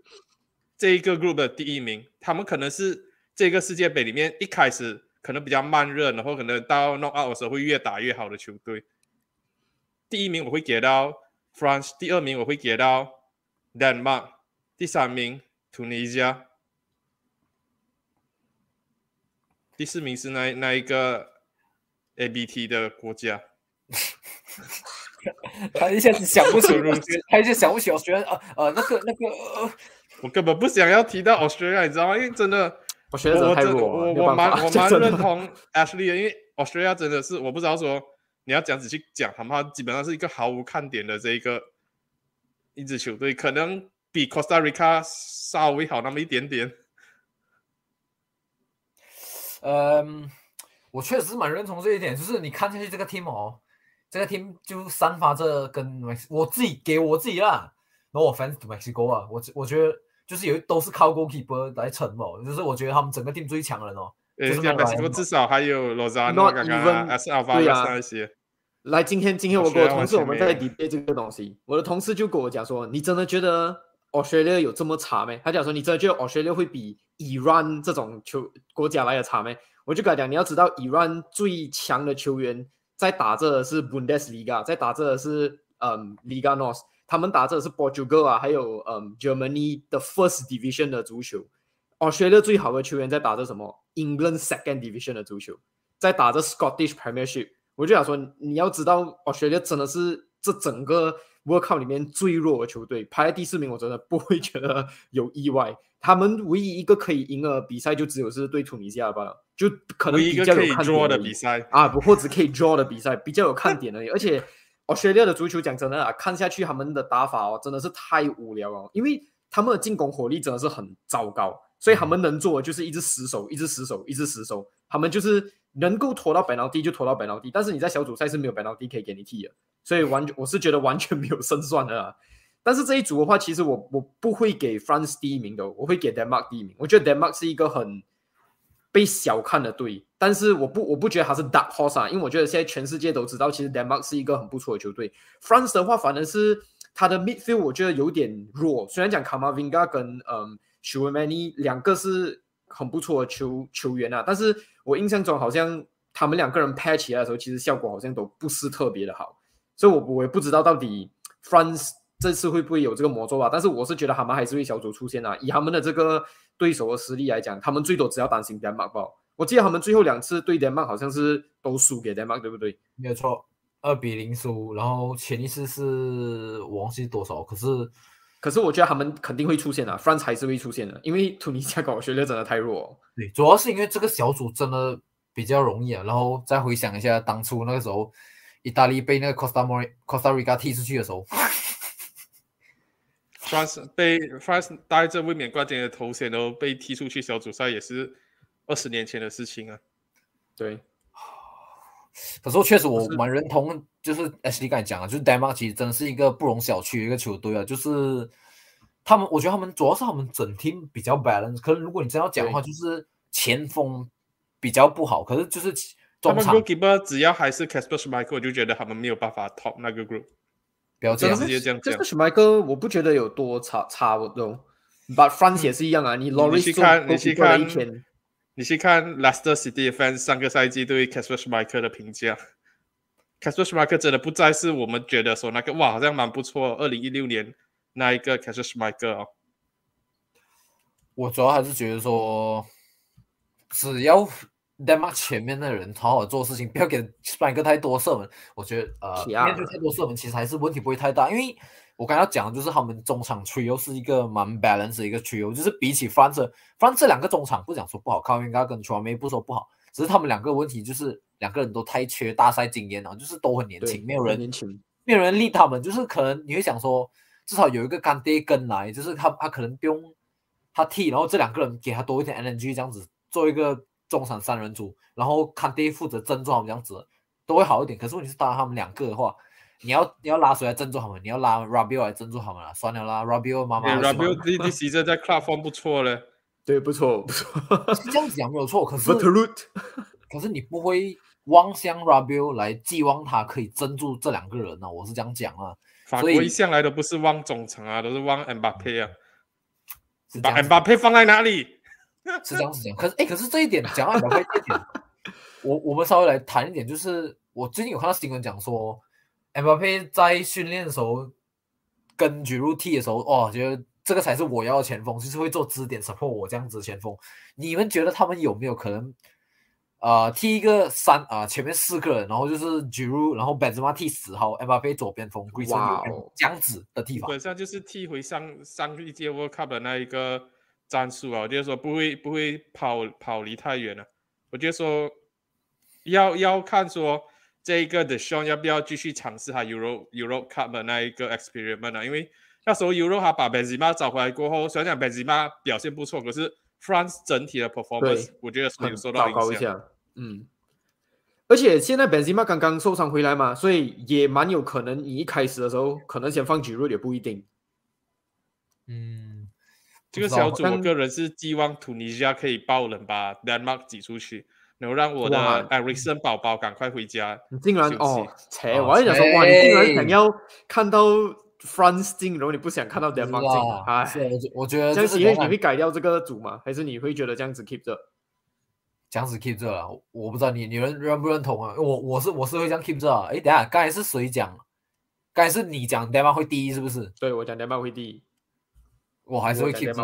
这一个 group 的第一名，他们可能是这个世界杯里面一开始可能比较慢热，然后可能到 knock out 的时候会越打越好的球队。第一名我会给到 France，第二名我会给到 Denmark，第三名 Tunisia，第四名是那那一个 ABT 的国家。他一下子想不起，他一下想不起，我觉得啊呃那个那个呃，我根本不想要提到 Australia，你知道吗？因为真的，我觉得真的太我我蛮我蛮认同 Ashley 的，因为 Australia 真的是我不知道说你要这样子去讲，他们基本上是一个毫无看点的这一个一支球队，可能比 Costa Rica 稍微好那么一点点。嗯，我确实是蛮认同这一点，就是你看下去这个 team 哦，这个 team 就散发着跟我自己给我自己啦，no offense to Mexico 啊，我我觉得就是有都是靠 goalkeeper 来撑哦，就是我觉得他们整个 team 最强人哦，呃，就是那个墨西哥至少还有罗扎 Not 诺刚刚对啊那些。来，今天今天我跟我同事我们在前 debate 这个东西，我的同事就跟我讲说，你真的觉得 Australia 有这么差没？他讲说，你真的觉得 Australia 会比 Iran 这种球国家来的差没？我就跟他讲，你要知道，Iran 最强的球员在打着的是 Bundesliga，在打着的是嗯 Liga Nos，他们打着的是 Portugal 啊，还有嗯 Germany 的 First Division 的足球。Australia 最好的球员在打着什么？England Second Division 的足球，在打着 Scottish Premiership。我就想说，你要知道，Australia 真的是这整个 World Cup 里面最弱的球队，排在第四名，我真的不会觉得有意外。他们唯一一个可以赢的比赛，就只有是对突尼西亚罢了，就可能比较有看点的比赛，啊，不或者可以 draw 的比赛 比较有看点而已。而且 Australia 的足球讲真的啊，看下去他们的打法哦，真的是太无聊了，因为他们的进攻火力真的是很糟糕，所以他们能做的就是一直死守，一直死守，一直死守。他们就是能够拖到本劳地就拖到本劳地，但是你在小组赛是没有本劳地可以给你踢的，所以完我是觉得完全没有胜算的啦。但是这一组的话，其实我我不会给 France 第一名的，我会给 Denmark 第一名。我觉得 Denmark 是一个很被小看的队，但是我不我不觉得他是 dark horse 啊，因为我觉得现在全世界都知道，其实 Denmark 是一个很不错的球队。France 的话，反而是他的 midfield 我觉得有点弱，虽然讲 Kamavinga 跟嗯 s h u a m a n i 两个是很不错的球球员啊，但是我印象中好像他们两个人 pair 起来的时候，其实效果好像都不是特别的好，所以我我也不知道到底 France 这次会不会有这个魔咒吧，但是我是觉得他们还是会小组出现啊，以他们的这个对手的实力来讲，他们最多只要担心 Denmark 吧。我记得他们最后两次对 Denmark 好像是都输给 Denmark，对不对？没有错，二比零输，然后前一次是我忘记多少，可是可是我觉得他们肯定会出现啊，France 还是会出现的，因为突尼西亚跟我学的真的太弱、哦。对，主要是因为这个小组真的比较容易啊。然后再回想一下当初那个时候，意大利被那个 Costa Mor Costa Rica 踢出去的时候，France 被 France 带着卫冕冠军的头衔都被踢出去小组赛，也是二十年前的事情啊。对，可是我确实我是蛮认同，就是 H D 刚才讲啊，就是 Denmark 其实真的是一个不容小觑的一个球队啊，就是他们，我觉得他们主要是他们整 team 比较 balance，可是如果你真要讲的话，就是前锋比较不好，可是就是他们 goalkeeper 只要还是 Casper Schmeichel，我就觉得他们没有办法 top 那个 group。不要这样直接这样讲这个史麦克我不觉得有多差差不多，But France 也是一样啊，你 Loris 去看你去看，你去看 Leicester City fans 上个赛季对 Casper Schmeichel 的评价，Casper Schmeichel 真的不再是我们觉得说那个哇好像蛮不错，二零一六年那一个 Casper Schmeichel 哦。我主要还是觉得说，只要 Denmark 前面的人好好做事情，不要给 a n 克太多射门。我觉得呃，面对太多射门，其实还是问题不会太大。因为我刚才要讲的就是他们中场 trio 是一个蛮 balance 的一个 trio，就是比起 France，France 这两个中场不讲说不好，卡维加跟 h u a m e 不说不好，只是他们两个问题就是两个人都太缺大赛经验了，就是都很年轻，没有人年轻，没有人立他们，就是可能你会想说，至少有一个干爹跟来，就是他他可能不用他替，然后这两个人给他多一点 energy，这样子做一个中场三人组，然后干爹负责镇住他们这样子都会好一点。可是问题是，当他们两个的话，你要你要拉谁来镇住他们？你要拉 Rabio 来镇住他们了，算了啦，Rabio 妈妈 r a b i o 这这 season 在 club form 不错嘞，对，不错不错 是这样子讲没有错，可是 e e 可是你不会望向 Rabio 来寄望他可以镇住这两个人呢、我是这样讲啊，法国所以一向来都不是望中场啊，都是望 Mbappe 啊，把 Mbappe 放在哪里？是这样子讲，可是哎，可是这一点讲到马佩这一点，我我们稍微来谈一点，就是我最近有看到新闻讲说，Mbappe 在训练的时候跟 g i r u 踢的时候，哦，觉得这个才是我要的前锋，就是会做支点 support 我这样子的前锋。你们觉得他们有没有可能，呃，踢一个三啊、前面四个人，然后就是 g i r u 然后 Benzema 踢十号，Mbappe 左边锋 e m 哇哦这样子的踢法？本上就是踢回上上一届 World Cup 的那一个战术啊，我就说不会不会跑跑离太远了。我觉得说要要看说这一个的 Sean 要不要继续尝试他 Euro Euro Cup 的那一个 experiment 啊，因为那时候 Euro 他把 Benzema 找回来过后，虽然讲 Benzema 表现不错，可是 France 整体的 performance，我觉得是有很受到影响。嗯。而且现在 Benzema 刚刚受伤回来嘛，所以也蛮有可能你一开始的时候可能先放 g i r o 也不一定。嗯，这个小组，我个人是寄望突尼西亚可以爆冷把 Denmark 挤出去，然后让我的哇 Ericsson 宝宝赶快回家。你竟然哦，切！哦我还想说，哇，你竟然想要看到 France 进，然后你不想看到 Denmark 进，是啊，哎，是啊，我觉我觉得这样子你会改掉这个组吗？还是你会觉得这样子 keep 着？这样子 keep 着啊，我我不知道你你认认不认同啊？我我是我是会这样 keep 着啊。诶，等下刚才是谁讲？刚才是你讲 d e m a 会第一是不是？对我讲 Denmark 会第一，我还是会 keep 住。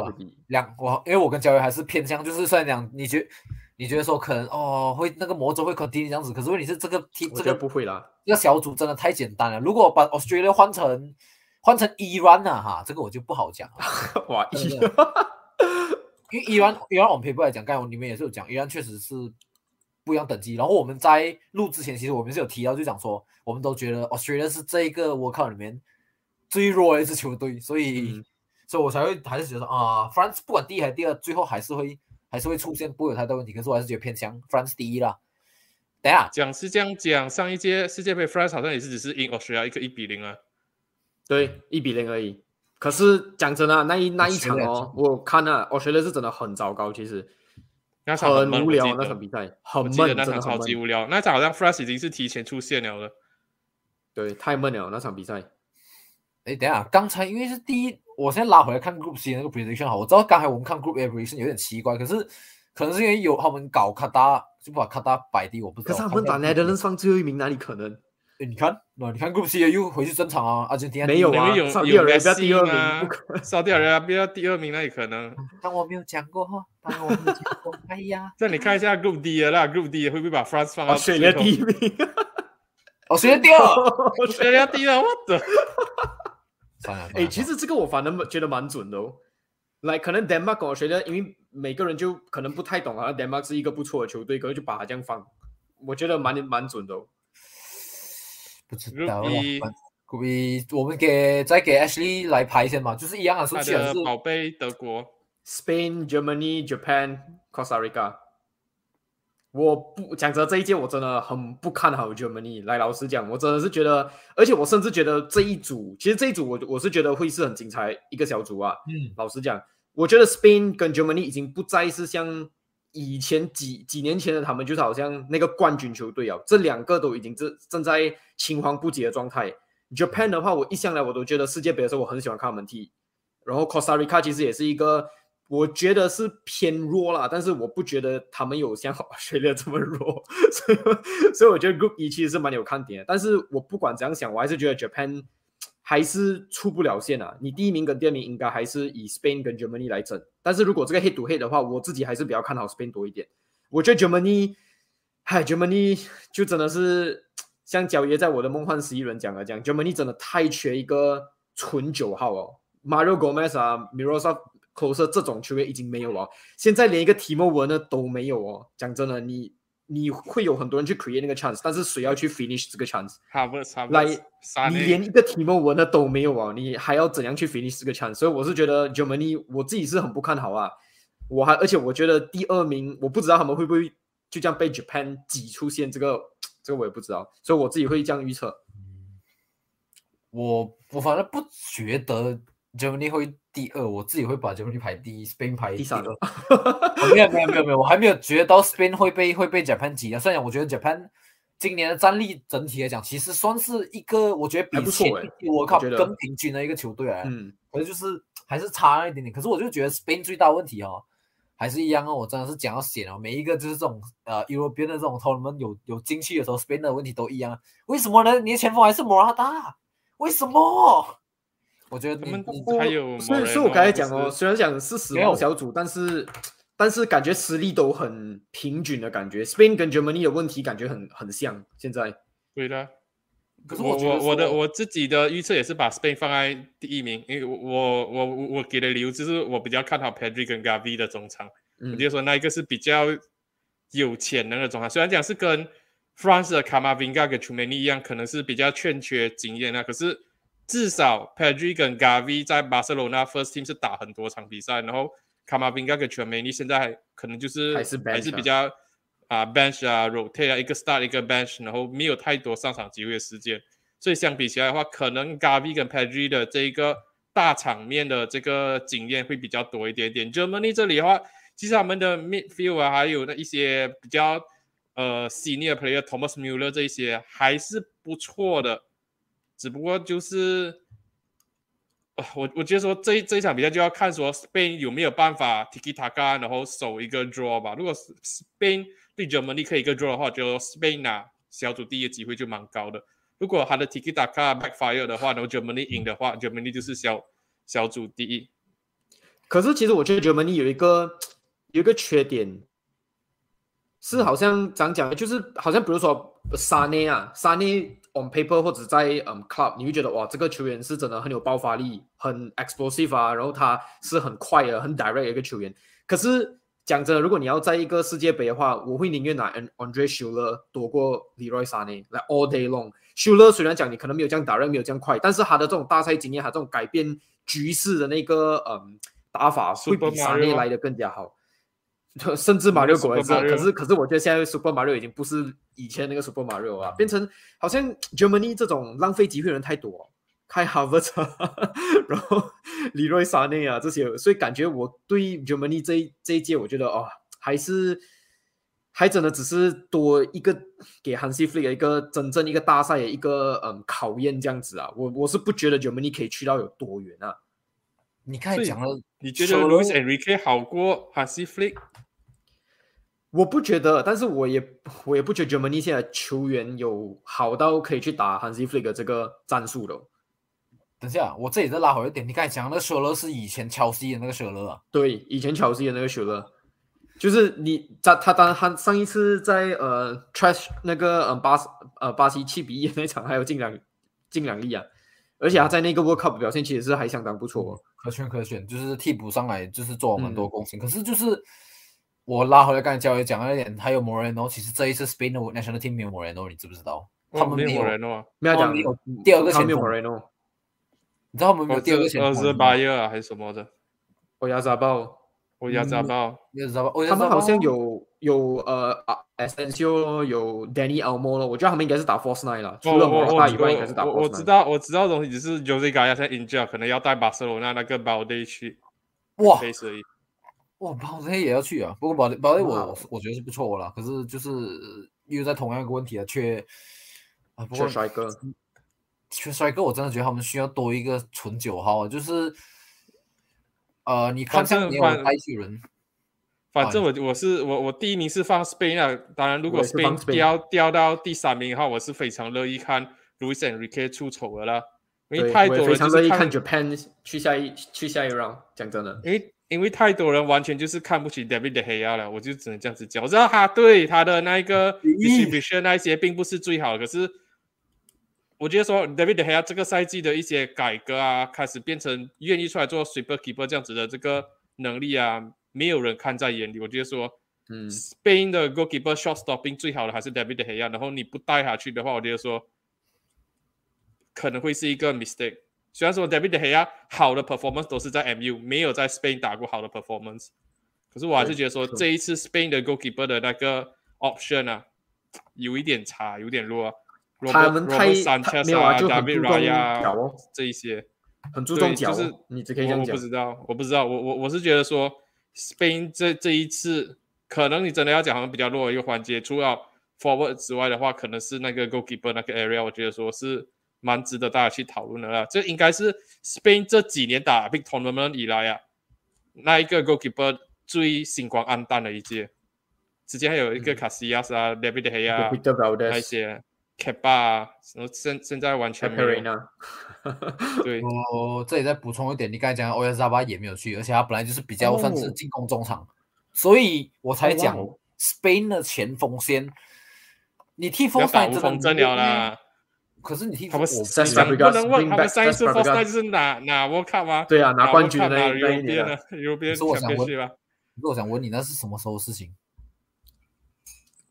两我因为我跟焦宇还是偏向，就是虽然讲你觉你觉得说可能哦会那个魔咒会 continue 这样子，可是问题是这个这个不会啦。这个小组真的太简单了。如果把 Australia 换成换成 Iran 啊哈，这个我就不好讲了。哇，真的 因为伊朗，伊朗我们撇步来讲，刚才你们也是有讲，伊朗确实是不一样等级。然后我们在录之前，其实我们是有提到，就讲说，我们都觉得 Australia 是这一个 World Cup 里面最弱的一支球队，所以，嗯所以我才会还是觉得啊，France 不管第一还是第二，最后还是会还是会出现不会有太大问题。可是我还是觉得偏向 France 第一啦。等一下，讲是这样讲，上一届世界杯 France 好像也是只是赢 Australia 一个一比零啊。对，一比零而已。可是讲真的啊，那一那一场 Australia 哦，我看了，我觉得是真的很糟糕，其实那场闷，很无聊那场比赛，很我记得闷，那场超。级无聊。那场好像 France 已经是提前出线了的。对，太闷了那场比赛。哎，等一下，刚才因为是第一，我现在拉回来看 Group C 的那个 prediction 好，我知道刚才我们看 Group A prediction 有点奇怪，可是可能是因为有他们搞卡达，就把卡达摆低，我不知道。可是他们把 Netherlands 放最后一名，哪里可能？诶你看，那你看 Group C 又回去正常啊，阿根廷没有啊有有阿拉伯 Messi 第二名吗不可沙特阿拉伯第二名那里可能。当我没有讲过哈，当我没有讲过，哎呀，这你看一下 Group D 的啦，Group D 的会不会把 France 放到哦，选了第一名。我谁第二？Australia 第二，我的。哎，其实这个我反正觉得蛮准的哦。来，可能 Denmark 我觉得，因为每个人就可能不太懂啊，Denmark 是一个不错的球队，可能就把它这样放，我觉得蛮蛮准的哦。不知道 E Group E，我们给再给 Ashley 来排一下嘛，就是一样啊，他顺序是宝贝德国，Spain、Germany、Japan、Costa Rica。我不讲真的，这一届我真的很不看好 Germany。来，老实讲，我真的是觉得，而且我甚至觉得这一组，其实这一组我我是觉得会是很精彩一个小组啊。嗯，老实讲，我觉得 Spain 跟 Germany 已经不再是像以前几几年前的他们，就是好像那个冠军球队啊，这两个都已经正正在青黄不接的状态。Japan 的话，我一向来我都觉得世界杯的时候我很喜欢看他们踢，然后 Costa Rica 其实也是一个我觉得是偏弱啦，但是我不觉得他们有像水猎这么弱，所以 所以我觉得 Group E 其实是蛮有看点的。但是我不管怎样想，我还是觉得 Japan 还是出不了线啊。你第一名跟第二名应该还是以 Spain 跟 Germany 来争，但是如果这个 head to head 的话，我自己还是比较看好 Spain 多一点。我觉得 Germany，嗨，Germany 就真的是像焦爷在我的梦幻十一人讲的这样，Germany 真的太缺一个纯九号哦，Mario Gomez 啊，Miroslav Klose 这种球员已经没有了，现在连一个 Timo Werner 都没有哦。讲真的，你你会有很多人去 create 那个 chance，但是谁要去 finish 这个 chance？来你连一个 Timo Werner 都没有啊，你还要怎样去 finish 这个 chance？所以我是觉得 Germany 我自己是很不看好啊。我还而且我觉得第二名，我不知道他们会不会就这样被 Japan 挤出线，这个这个我也不知道，所以我自己会这样预测。我我反正不觉得 Germany 会第二，我自己会把 Germany 排第一，Spain 排第三没有没有没有没有，我还没有觉得到 Spain 会被会被 Japan 挤啊。虽然我觉得 Japan 今年的战力整体来讲，其实算是一个我觉得比前我靠更平均的一个球队来。嗯，可是就是还是差了一点点。可是我就觉得 Spain 最大问题哦，还是一样哦。我真的是讲到险哦，每一个就是这种呃 European 的这种 tournament 有有进去的时候，Spain 的问题都一样。为什么呢？你的前锋还是莫拉达，为什么？我觉得他们你你我还有所以所以我刚才讲哦，虽然讲是死没有亡小组，但是但是感觉实力都很平均的感觉。Spain 跟 Germany 的问题感觉很很像，现在对的。可是我我我的我自己的预测也是把 Spain 放在第一名，因为我我我我我给的理由就是我比较看好 Pedri 跟 Gavi 的中场，我嗯我就说那一个是比较有潜能的中场，虽然讲是跟 France 的 Camavinga 跟 Chumani 一样，可能是比较欠缺经验啊，可是至少 Pedri 跟 Gavi 在巴塞罗那 First Team 是打很多场比赛，然后卡马宾加跟全梅尼现在还可能就是还是还是比较啊 bench 啊 rotate 啊一个 start 一个 bench，然后没有太多上场机会的时间，所以相比起来的话，可能 Gavi 跟 Pedri 的这一个大场面的这个经验会比较多一点点。Germany 这里的话，其实他们的 midfield 啊，还有那一些比较呃 senior player Thomas Muller 这一些还是不错的，只不过就是。我我觉得说这这一场比赛就要看说 Spain 有没有办法 tiki taka，然后守一个 draw 吧。如果 Spain 对 Germany 可以一个 draw 的话，就 Spain 拿小组第一的机会就蛮高的。如果他的 tiki taka backfire 的话，然后 Germany 赢的话，Germany 就是小小组第一。可是其实我觉得 Germany 有一个有一个缺点，是好像怎样讲？就是好像比如说沙内啊，沙内 on paper 或者在嗯 club，你会觉得哇，这个球员是真的很有爆发力，很 explosive 啊，然后他是很快的、很 direct 的一个球员。可是讲真的，如果你要在一个世界杯的话，我会宁愿拿 An- Andre Schuler 多过 Leroy Sané 来 all day long。Schuler 虽然讲你可能没有这样 direct，没有这样快，但是他的这种大赛经验，他这种改变局势的那个嗯打法会比沙内来的更加好。甚至马里奥狗也是，Super 可是可是我觉得现在 Super Mario 已经不是以前那个 Super Mario 啊，变成好像 Germany 这种浪费机会的人太多，开 Harvard，然后李瑞沙内啊这些，所以感觉我对 Germany 这一这一届，我觉得哦，还是还真的只是多一个给 Hansi Flick 的一个真正一个大赛的一个嗯考验这样子啊，我我是不觉得 Germany 可以去到有多远啊。你刚才所以讲了，你觉得 Solo- Luis Enrique 好过 Hansi Flick？我不觉得，但是我也我也不觉得 Germany 现在球员有好到可以去打 Hansi Flick 的这个战术的哦。等下，我这里再拉回一点，你刚才讲的那个舍勒是以前乔西的那个舍勒啊，对，以前乔西的那个 s h 就是你在他当他上一次在呃 Trash 那个呃巴西呃巴西七比一那场还有进两进两粒啊，而且他在那个 World Cup 表现其实是还相当不错、哦。可圈可选，就是替补上来就是做了蛮多嗯贡献。可是就是我拉回来刚才教练讲了那点，还有 Moreno，其实这一次 Spain 的 national team 没有 Moreno，你知不知道？他们没没有，人哦，没有讲没有第二个他没有前锋 Moreno，你知道他们有没有第二个前二十锋吗？八页啊还是什么的？欧亚扎豹，我压榨爆。你知道吧？他们好像有。有有呃啊 Essential 有 Danny Almo 了，我觉得他们应该是打 Force Nine 了，除了我我莫拉以外，应该是打我 Force 我 Nine。知道我知道东西，只是 Jose g a 现在 injured，可能要带巴塞罗那那个 Balde 去哇而已。哇，保雷也要去啊！不过保雷保雷哇我我觉得是不错了，可是就是又在同样一个问题啊，缺啊，不过缺帅哥，缺帅哥，我真的觉得他们需要多一个纯九号啊，就是呃，你看反正像你有埃及人，反正我我是我我第一名是放 Spain 啊，当然如果 Spain 掉掉到第三名的话，我是非常乐意看 Luis Enrique 出丑的啦，因为对，我也太多非常乐意看人就是看，Japan 去下一去下一 round。讲真的，因为因为太多人完全就是看不起 David De Gea 了，我就只能这样子讲。我知道他对他的那一个 distribution 那一些并不是最好的，可是我觉得说 David De Gea 这个赛季的一些改革啊，开始变成愿意出来做 super keeper 这样子的这个能力啊，没有人看在眼里。我觉得说。嗯，Spain 的 goalkeeper shot stopping 最好的还是 David De Gea，然后你不带他去的话，我觉得说可能会是一个 mistake。虽然说 David De Gea 好的 performance 都是在 MU，没有在 Spain 打过好的 performance，可是我还是觉得说这一次 Spain 的 goalkeeper 的那个 option 啊，有一点差，有点弱啊。他们太没有啊就很注重脚哦这一些。很注重对脚哦，就是你只可以这样讲我我不。知道，我不知道，我我我是觉得说，Spain 这这一次，可能你真的要讲他们比较弱的一个环节，除了 forward 之外的话，可能是那个 goalkeeper 那个 area，我觉得说是蛮值得大家去讨论的啦。这应该是 Spain 这几年打 big tournament 以来啊，那一个 goalkeeper 最星光黯淡的一届。之前还有一个嗯卡西亚斯啊、David De Gea 啊那些 Kepa 啊，然后现现在完全没有。对，我这里再补充一点，你刚才讲的欧亚扎巴也没有去，而且他本来就是比较算是哦进攻中场，所以我才讲 Spain 的前锋线，你替不 f 要 o 打 r 无真的锋阵了啦。可是你听他们我在你想不能问他们一次 First Night 就是哪哪 World Cup 吗？对啊，拿冠军的那一年，European 可是我想问啊，可是我想问你，那是什么时候的事情？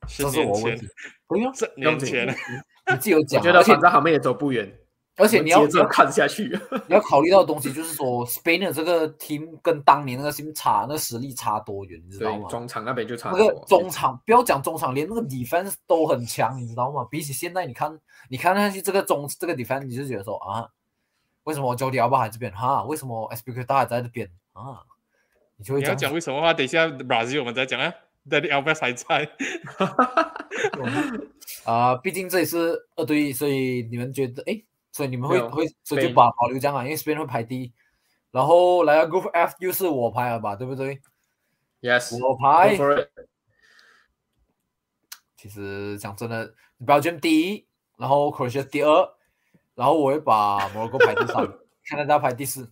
十这是我问题，。不用这年前，你自己有讲啊，我觉得而且反正他们也走不远。而且你要这样看下去。你要考虑到的东西就是说，Spain 的这个 team 跟当年那个 team 差，那实力差多远，你知道，吗？中场那边就差那个中场，不要讲中场，连那个 defense 都很强，你知道吗？比起现在，你看，你看上去这个中这个 defense，你就觉得说啊，为什么 Jody Alba 还这边哈？为什么 s p c 大还在这边啊？你就会你要讲为什么的话，等一下 Brazil 我们再讲啊。d a d Alves 还在，啊、毕竟这也是二对一，所以你们觉得哎，所以你们会会所以就把保留这样啊，因为 Spain 会排第一，然后来到 Group F 又是我排了吧，对不对？Yes，我排，其实讲真的，Belgium 第一，然后 Croatia 第二，然后我会把摩洛哥排第三，Canada 排第四。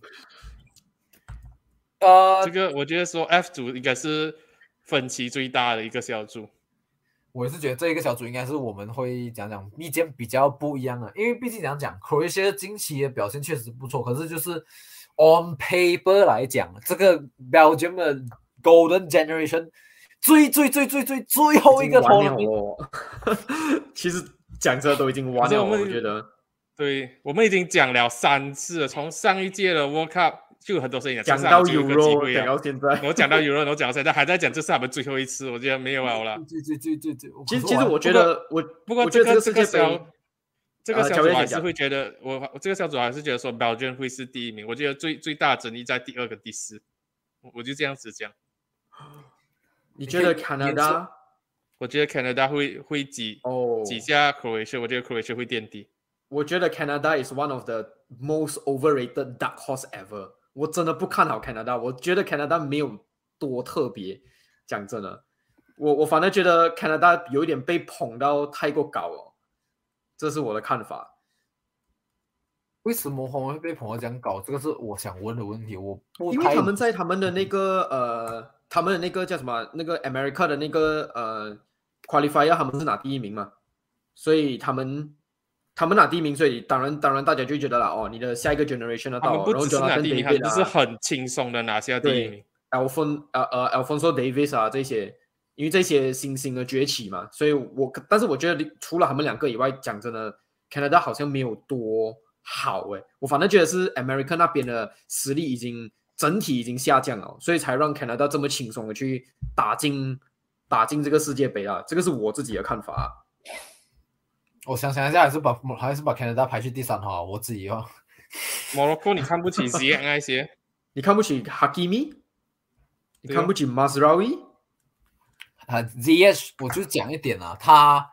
呃这，个我觉得说 F 组应该是分歧最大的一个小组。我也是觉得这一个小组应该是我们会讲讲意见比较不一样的，因为毕竟讲讲 Croatia 近期的表现确实不错，可是就是 on paper 来讲，这个 Belgium 的 Golden Generation 最最最最最最后一个已经完了 tournament 哦。其实讲这都已经完了，我们我觉得。对，我们已经讲了三次了，从上一届的 World Cup 就有很多声音了，讲到 Euro，会啊讲到现在，我讲到 Euro，然后讲到现在还在讲，这是他们最后一次，我觉得没有了啦。最最最最最，其实其实我觉得我不过我觉得这个这个这个世界杯小这个呃小组还是会觉得，我我这个小组还是觉得说 Belgium 会是第一名。我觉得最最大的争议在第二跟第四，我我就这样子讲。你觉得 Canada 我觉得 Canada 会会挤哦，挤下 Croatia，我觉得 Croatia 会垫底。我觉得 Canada is one of the most overrated dark horse ever。我真的不看好 Canada，我觉得 Canada 没有多特别。讲真的，我我反而觉得 Canada 有一点被捧到太过高哦，这是我的看法。为什么会被捧得这样高？这个是我想问的问题。我不因为他们在他们的那个呃，他们的那个叫什么？那个 America 的那个呃 qualifier，他们是拿第一名嘛，所以他们他们拿第一名，所以当然当然大家就觉得了哦，你的下一个 generation 的到了，然后们不只是拿第一名，他们 David 就是啊，很轻松的拿下第一名。Alphon 呃呃 Alfonso Davis 啊这些，因为这些新兴的崛起嘛，所以我但是我觉得除了他们两个以外，讲真的，Canada 好像没有多好诶，我反正觉得是 America 那边的实力已经整体已经下降了，所以才让 Canada 这么轻松的去打进打进这个世界杯啊，这个是我自己的看法啊、我想想一下，还是把还是把 Canada 排去第三好，我自己哦。摩洛哥你看不起 Z 那些，你看不起 Hakimi，你看不起 Masraoui，啊，ZH 我就讲一点啊，他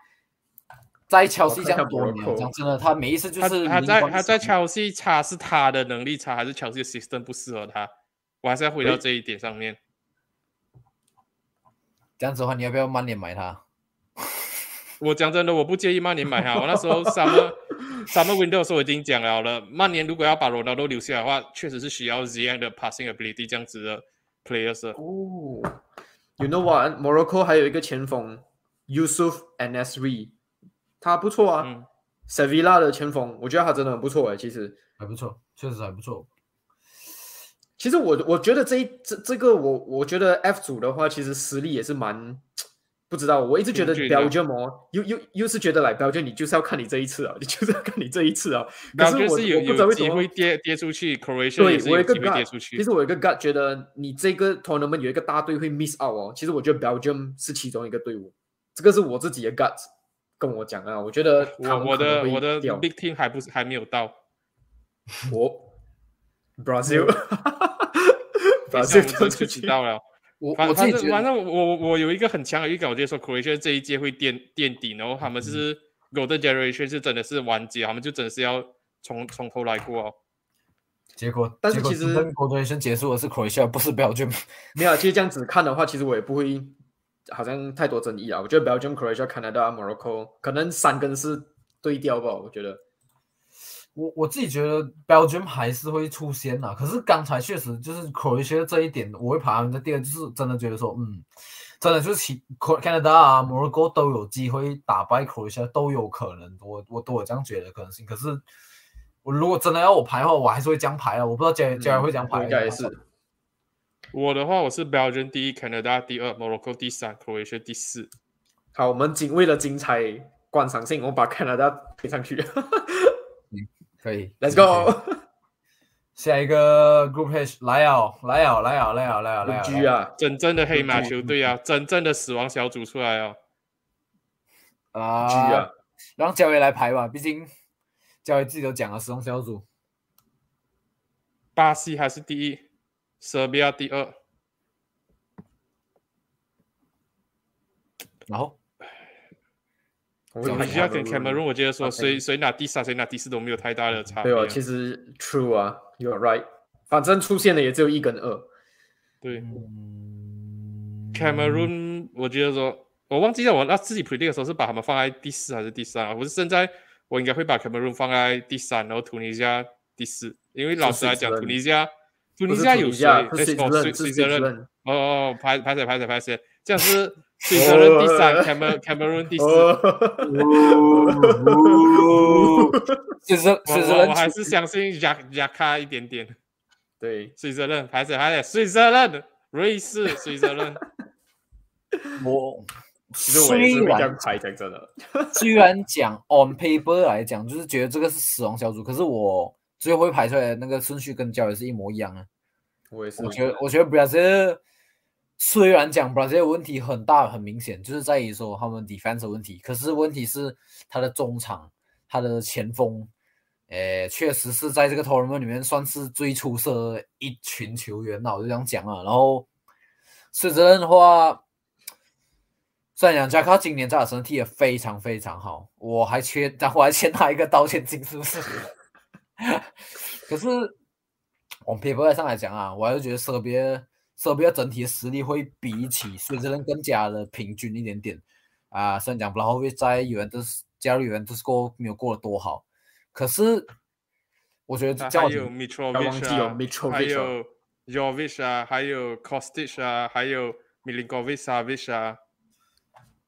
在切尔西这样多年，讲真的，他每一次就他是他他在闪切尔西差是他的能力差，还是切尔西的 system 不适合他？我还是要回到这一点上面。这样子的话，你要不要慢点买他？我讲真的，我不介意曼联买哈。我那时候 summer summer window 的时候我已经讲了了，曼联如果要把罗纳多留下来的话，确实是需要 Z 的 passing ability 这样子的 players。哦，You know what？Morocco 还有一个前锋 Yusuf Anesri，他不错啊。嗯，Sevilla 的前锋，我觉得他真的很不错哎。其实，还不错，确实还不错。其实我我觉得这一这这个我我觉得 F 组的话，其实实力也是蛮不知道。我一直觉得 Belgium 哦，又又又是觉得来 Belgium，你就是要看你这一次啊，你就是要看你这一次啊。可是我然后就是有我不知道有为什么机会跌跌出去，Croatia 对我有一个 gut，其。实我有一个 gut 觉得你这个 tournament 有一个大队会 miss out 哦。其实我觉得 Belgium 是其中一个队伍，这个是我自己的 gut 跟我讲啊。我觉得我我的我的掉 big team 还不是还没有到，我 Brazil 等一下 Brazil 我们就知道了。我反我自己，反正反正我我我有一个很强的预感，我觉得说 Croatia 这一届会垫垫底，然后他们是 Golden Generation 是真的是完结，他们就真的是要从从头来过哦。结果但是其实 Golden 结束的是 Croatia，不是 Belgium。没有，其实这样子看的话，其实我也不会好像太多争议啊。我觉得 Belgium、Croatia、Canada、Morocco 可能三跟四对调吧。我觉得我我自己觉得 Belgium 还是会出现呐，可是刚才确实就是 Croatia 这一点，我会排他们在第二，就是真的觉得说，嗯，真的就是其 Canada 啊、Morocco 都有机会打败 Croatia，都有可能，我我都有这样觉得可能性。可是我如果真的要我排的话，我还是会这样排啊，我不知道佳佳会这样排，嗯应该也是。我的话，我是 Belgium 第一，Canada 第二，Morocco 第三，Croatia 第四。好，我们仅为了精彩观赏性，我把 Canada 推上去。可以 Let's go。下一个 Group H 来哦，来哦，来哦，来哦，来哦，来哦。G 啊，真正的黑马嗯球队啊，真正的死亡小组出来哦。啊 G 啊，让焦爷来排吧，毕竟焦爷自己都讲了，死亡小组。巴西还是第一，塞比亚第二。然后我会排突尼西亚跟 Cameroon 我觉得说谁谁拿第三，谁拿第四都没有太大的差别啊。对哦，其实 True 啊，You're right，反正出现的也只有一跟二。对嗯 Cameroon，我觉得说，我忘记了我那自己 predict 的时候是把他们放在第四还是第三啊？我是现在我应该会把 Cameroon 放在第三，然后突尼西亚第四，因为老实来讲，是突尼西亚突尼不是西亚有谁？是哎水哦，泽是水水泽任。任。哦哦，拍拍谁拍谁拍谁，这样是水泽任第三哦，Camer Cameroon 第四。就是我就是我我还是相信雅雅卡一点点。对，水泽任还是还是，水泽任，瑞士水泽任。我其实我也是虽然会这样排，讲真的。虽然讲 on paper 来讲，就是觉得这个是死亡小组，可是我最后会排出来的那个顺序跟焦也是一模一样啊。我也是。我觉得，我觉得 Brazil 虽然讲 Brazil 问题很大很明显，就是在于说他们 defense 问题，可是问题是他的中场、他的前锋，诶，确实是在这个 tournament 里面算是最出色的一群球员那我就这样讲啊。然后水泽任的话，虽然讲加卡今年在阿森纳踢得非常非常好，我还缺，但我还欠他一个道歉金，是不是？可是往 paper 上来讲啊，我还是觉得塞比亚塞比亚整体的实力会比起水泽任更加的平均一点点啊。虽然讲布拉霍维在尤文图斯加入尤文图斯过没有过得多好，可是我觉得啊这样还有 Mitrovic 忘记有啊，Mitrovic 还哦有 Jovic 啊，还有 Kostic 啊，还有 Milinkovic Savic 啊。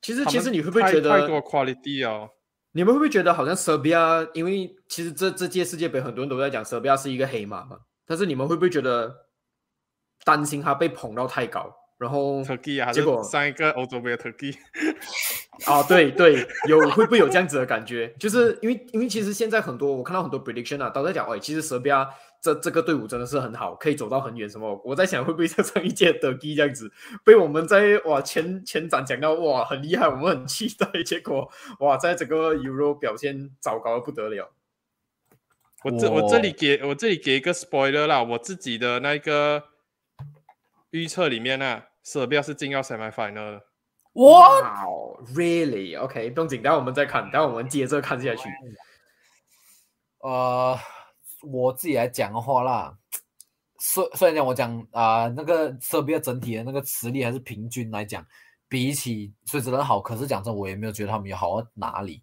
其实其实你会不会觉得太多 quality 哦？你们会不会觉得好像塞比亚，因为其实这这届世界杯很多人都在讲塞比亚是一个黑马嘛，但是你们会不会觉得担心他被捧到太高，然后 Turkey 啊，结果上一个欧洲杯的 Turkey？啊，对对，有会不会有这样子的感觉？就是因为因为其实现在很多我看到很多 prediction 啊，都在讲，哎，其实塞比亚这这个队伍真的是很好，可以走到很远。什么？我在想会不会像上一届德基这样子，被我们在哇前前展讲到哇很厉害，我们很期待，结果哇在整个 Euro 表现糟糕的不得了。我这我这里给我这里给一个 spoiler 啦，我自己的那个预测里面呢，塞比亚是进到 semi final 的。哇，哇，really OK，不用紧，待会我们再看，待会我们接着看下去。呃，我自己来讲的话啦，虽虽然讲我讲啊、那个舍比亚整体的那个实力还是平均来讲，比起水泽任好，可是讲真，我也没有觉得他们有好到哪里。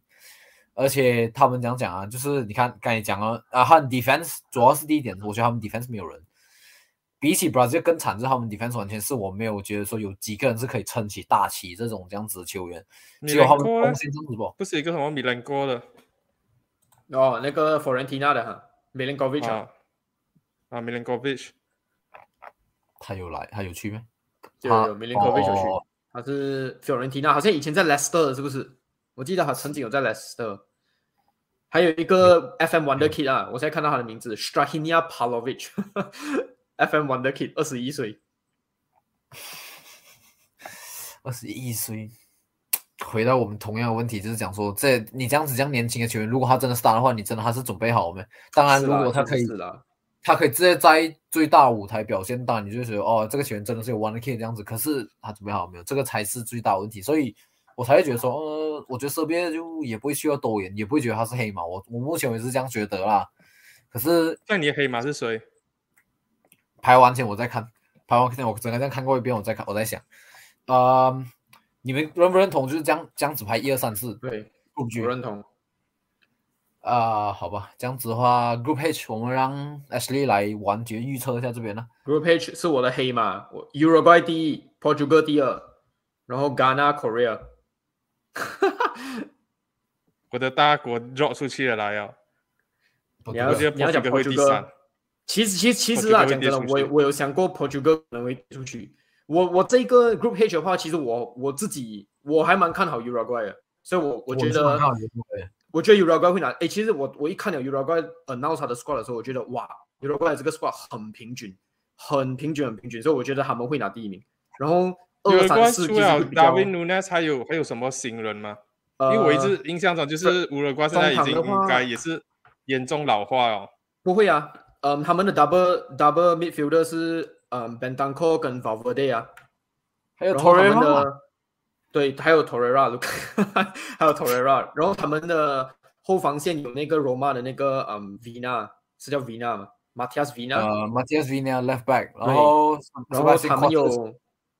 而且他们讲讲啊，就是你看刚才讲了啊，他们 defense 主要是第一点，我觉得他们 defense 没有人。比起 Brazil 更惨，就是他们 defense 完全是我没有觉得说有几个人是可以撑起大旗这种这样子的球员，只有他们锋线这样子不？不是一个什么米兰哥的？哦，那个 Florentina 的哈。V i c 啊。啊 Milinkovic，他有来，他有去吗？就有 m i l i n k o v i c 有去，哦他是 Fiorentina，好像以前在 Leicester 是不是？我记得他曾经有在 Leicester。还有一个 FM Wonder Kid 啊，我现在看到他的名字 Strahinia Pavlovic，FM Wonder Kid，二十一岁。二十一岁，回到我们同样的问题，就是讲说，这你这样子这样年轻的球员，如果他真的 star 的话，你真的他是准备好没？当然，如果他可以他可以直接在最大舞台表现，当然你就觉得哦，这个球员真的是有 one k 这样子。可是他准备好没有？这个才是最大的问题，所以我才会觉得说，呃，我觉得身边就也不会需要多言，也不会觉得他是黑马。我我目前为止这样觉得啦。可是那你的黑马是谁？排完前我再看，排完前我整个这样看过一遍，我再看，我在想，呃，你们认不认同就是这样这样子排一二三四对我认同。啊、好吧，这样子的话，group H 我们让 Ashley 来完全预测一下这边呢。Group H 是我的黑马，我 Uruguay 第一，Portugal 第二，然后 Ghana、Korea。我的大国 drop 出去了来啊！你要我觉得你要讲 Portugal 其实，其实，其实啊，讲真的，我我有想过 Portugal 可能会跌出去。我我这个 Group H 的话，其实我我自己我还蛮看好 Uruguay 的，所以我我觉得是蛮看好我觉得 Uruguay 会拿。哎，其实我我一看了 Uruguay announce 他的 squad 的时候，我觉得哇，Uruguay 这个 squad 很平均，很平均，很平均，所以我觉得他们会拿第一名。然后二三四除了 David Nunes 还有还有什么新人吗？因为我一直印象中就是乌拉圭现在已经应该也是严重老化哦。不会啊，嗯，他们的 double double midfielder 是嗯 Bentanco 跟 Valverde 啊，还有 Torreira，对，还有 Torreira，还有 Torreira，然后他们的后防线有那个 Roma 的那个嗯 Vina，是叫 Vina 吗？Matias Vina，呃，Matias Vina left back，然后然后他们有。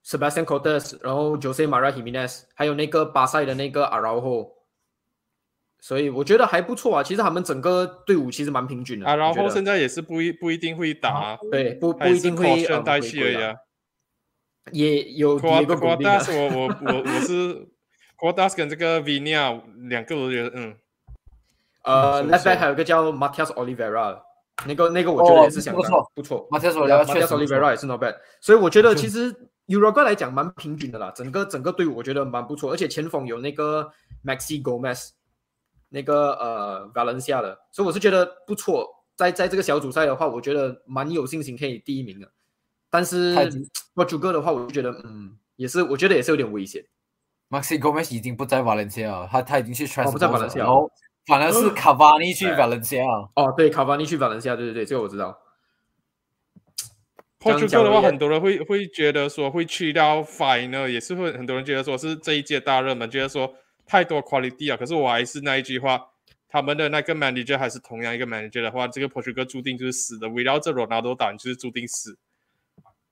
Sebastian Cortes，然后 Jose Maria Jimenez，还有那个巴塞的那个 Araujo，所以我觉得还不错啊。其实他们整个队伍其实蛮平均的。Araujo 现在也是不一不一定会打，对，不不一定会带去而已。也有一个固定。Cortes，我我我我是 Cortes 跟这个 Vina 两个我觉得嗯，呃，Left back 还有个叫 Matias Oliveira，那个那个我觉得也是相当不错。Matias Oliveira 也是 not bad，所以我觉得其实。Uruguay 来讲蛮平均的啦，整个整个队伍我觉得蛮不错，而且前锋有那个 Maxi Gomez，那个呃 Valencia 的，所以我是觉得不错。在在这个小组赛的话，我觉得蛮有信心可以第一名的。但是 Portugal 的话，我就觉得嗯，也是我觉得也是有点危险。Maxi Gomez 已经不在 Valencia 了，他他已经去 transfer，不在 Valencia，然后反而是 Cavani 去 Valencia。哦，对，Cavani 去 Valencia，对对对，这个我知道。Portugal 的话，很多人会会觉得说会去到 final，也是会很多人觉得说是这一届大热门，觉得说太多 quality 啊。可是我还是那一句话，他们的那个 manager 还是同样一个 manager 的话，这个 Portugal 注定就是死的。围绕着 Ronaldo 打，就是注定死。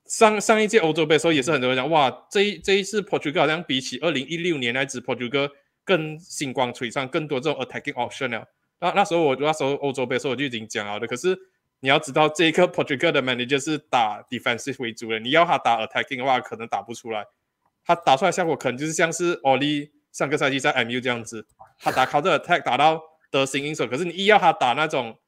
上上一届欧洲杯的时候，也是很多人讲，哇，这一这一次 Portugal 好像比起二零一六年那支 Portugal 更星光璀璨，更多这种 attacking option 了。那那时候我那时候欧洲杯的时候我就已经讲了的，可是。你要知道，这一个 Portugal 的 manager 是打 defensive 为主的。你要他打 attacking 的话，可能打不出来。他打出来效果可能就是像是 Oli 上个赛季在 MU 这样子，他打 counter attack 打到得心应手。可是你一要他打那种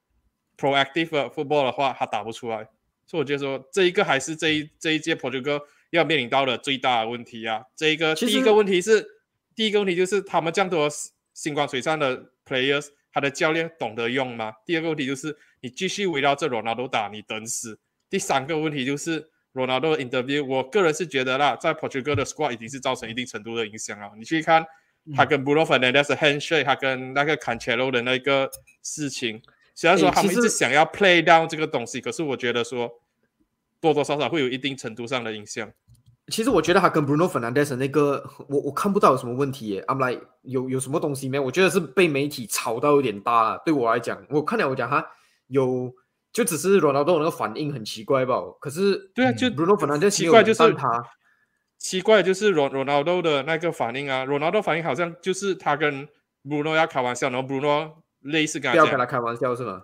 proactive football 的话，他打不出来。所以我觉得说，这一个还是这一这一届 Portugal 要面临到的最大的问题啊。这一个第一个问题是，第一个问题就是他们这样多星光璀璨的 players，他的教练懂得用吗？第二个问题就是。你继续围绕这罗纳多打，你等死。第三个问题就是罗纳多的 interview，我个人是觉得啦，在 Portugal 的 squad 已经是造成一定程度的影响啊。你去看他跟 Bruno Fernandes 的 handshake，他跟那个 Cancelo 的那个事情，虽然说他们一直想要 play down 这个东西，可是我觉得说多多少少会有一定程度上的影响。其实我觉得他跟 Bruno Fernandes 那个，我我看不到有什么问题耶。I'm like 有有什么东西没有？我觉得是被媒体炒到有点大了。对我来讲，我看了我讲他。有，就只是罗纳多那个反应很奇怪吧？可是对啊，就罗纳多反正奇怪就是他奇怪就是罗罗纳多的那个反应啊，罗纳多反应好像就是他跟 Bruno 要开玩笑，然后 Bruno 类似跟他讲，不要跟他开玩笑是吗？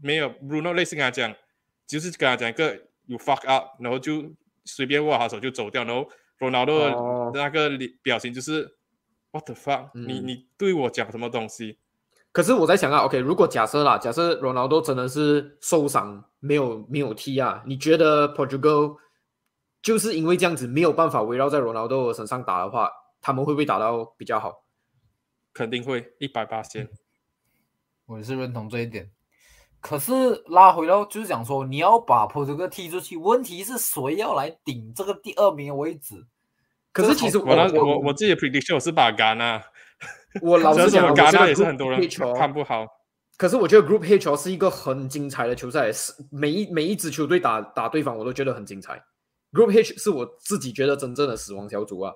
没有，Bruno 类似跟他讲，就是跟他讲一个 you fuck up，然后就随便握好手就走掉，然后罗纳多那个表情就是 what the fuck，你你对我讲什么东西？可是我在想啊，OK，如果假设啦，假设罗纳多真的是受伤，没有没有踢啊，你觉得 Portugal 就是因为这样子没有办法围绕在罗纳多身上打的话，他们会不会打到比较好？肯定会，一百八千。我也是认同这一点。可是拉回到就是讲说，你要把 Portugal 踢出去，问题是谁要来顶这个第二名的位置？可是其实我我我自己的 prediction 我是把杆啊。我老实讲，我觉得也是很多人看不好。可是我觉得 Group H 是一个很精彩的球赛，是每一每一支球队打打对方，我都觉得很精彩。Group H 是我自己觉得真正的死亡小组啊。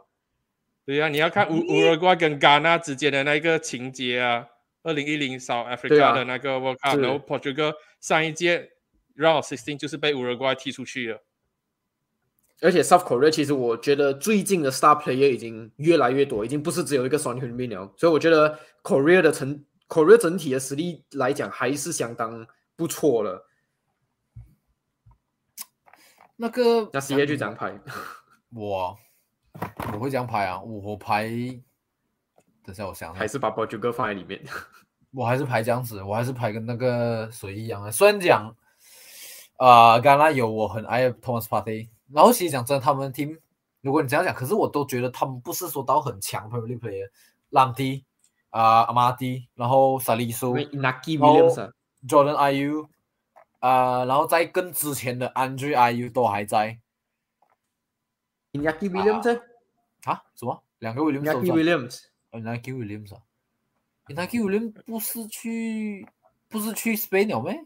对呀，你要看乌乌拉圭跟戛纳之间的那个情节啊。二零一零 South Africa 的那个 World Cup，然后 Portugal 上一届 Round Sixteen 就是被乌拉圭踢出去了。而且 South Korea 其实我觉得最近的 Star Player 已经越来越多，已经不是只有一个 Son Heung-min 了。所以我觉得 Korea 的成 Korea 整体的实力来讲还是相当不错了。那个那 C A 就这样排，我我会这样排啊，我排。等下我想，还是把 Portugal 放在里面。我还是排这样子，我还是排跟那个谁一样啊。虽然讲啊，刚刚有我很爱 Thomas Partey。然后其实讲真的，他们 team，如果你这样讲，可是我都觉得他们不是说到很强，Premier League player，朗迪啊阿马蒂，然后萨利苏然后 Jordan IU，啊，然后在更之前的 Andre IU 都还在 Inaki Williams 欸啊？什么？两个 Williams 都 Naki 在 Williams 啊，Nike Williams 不是去不是去 Spain 了没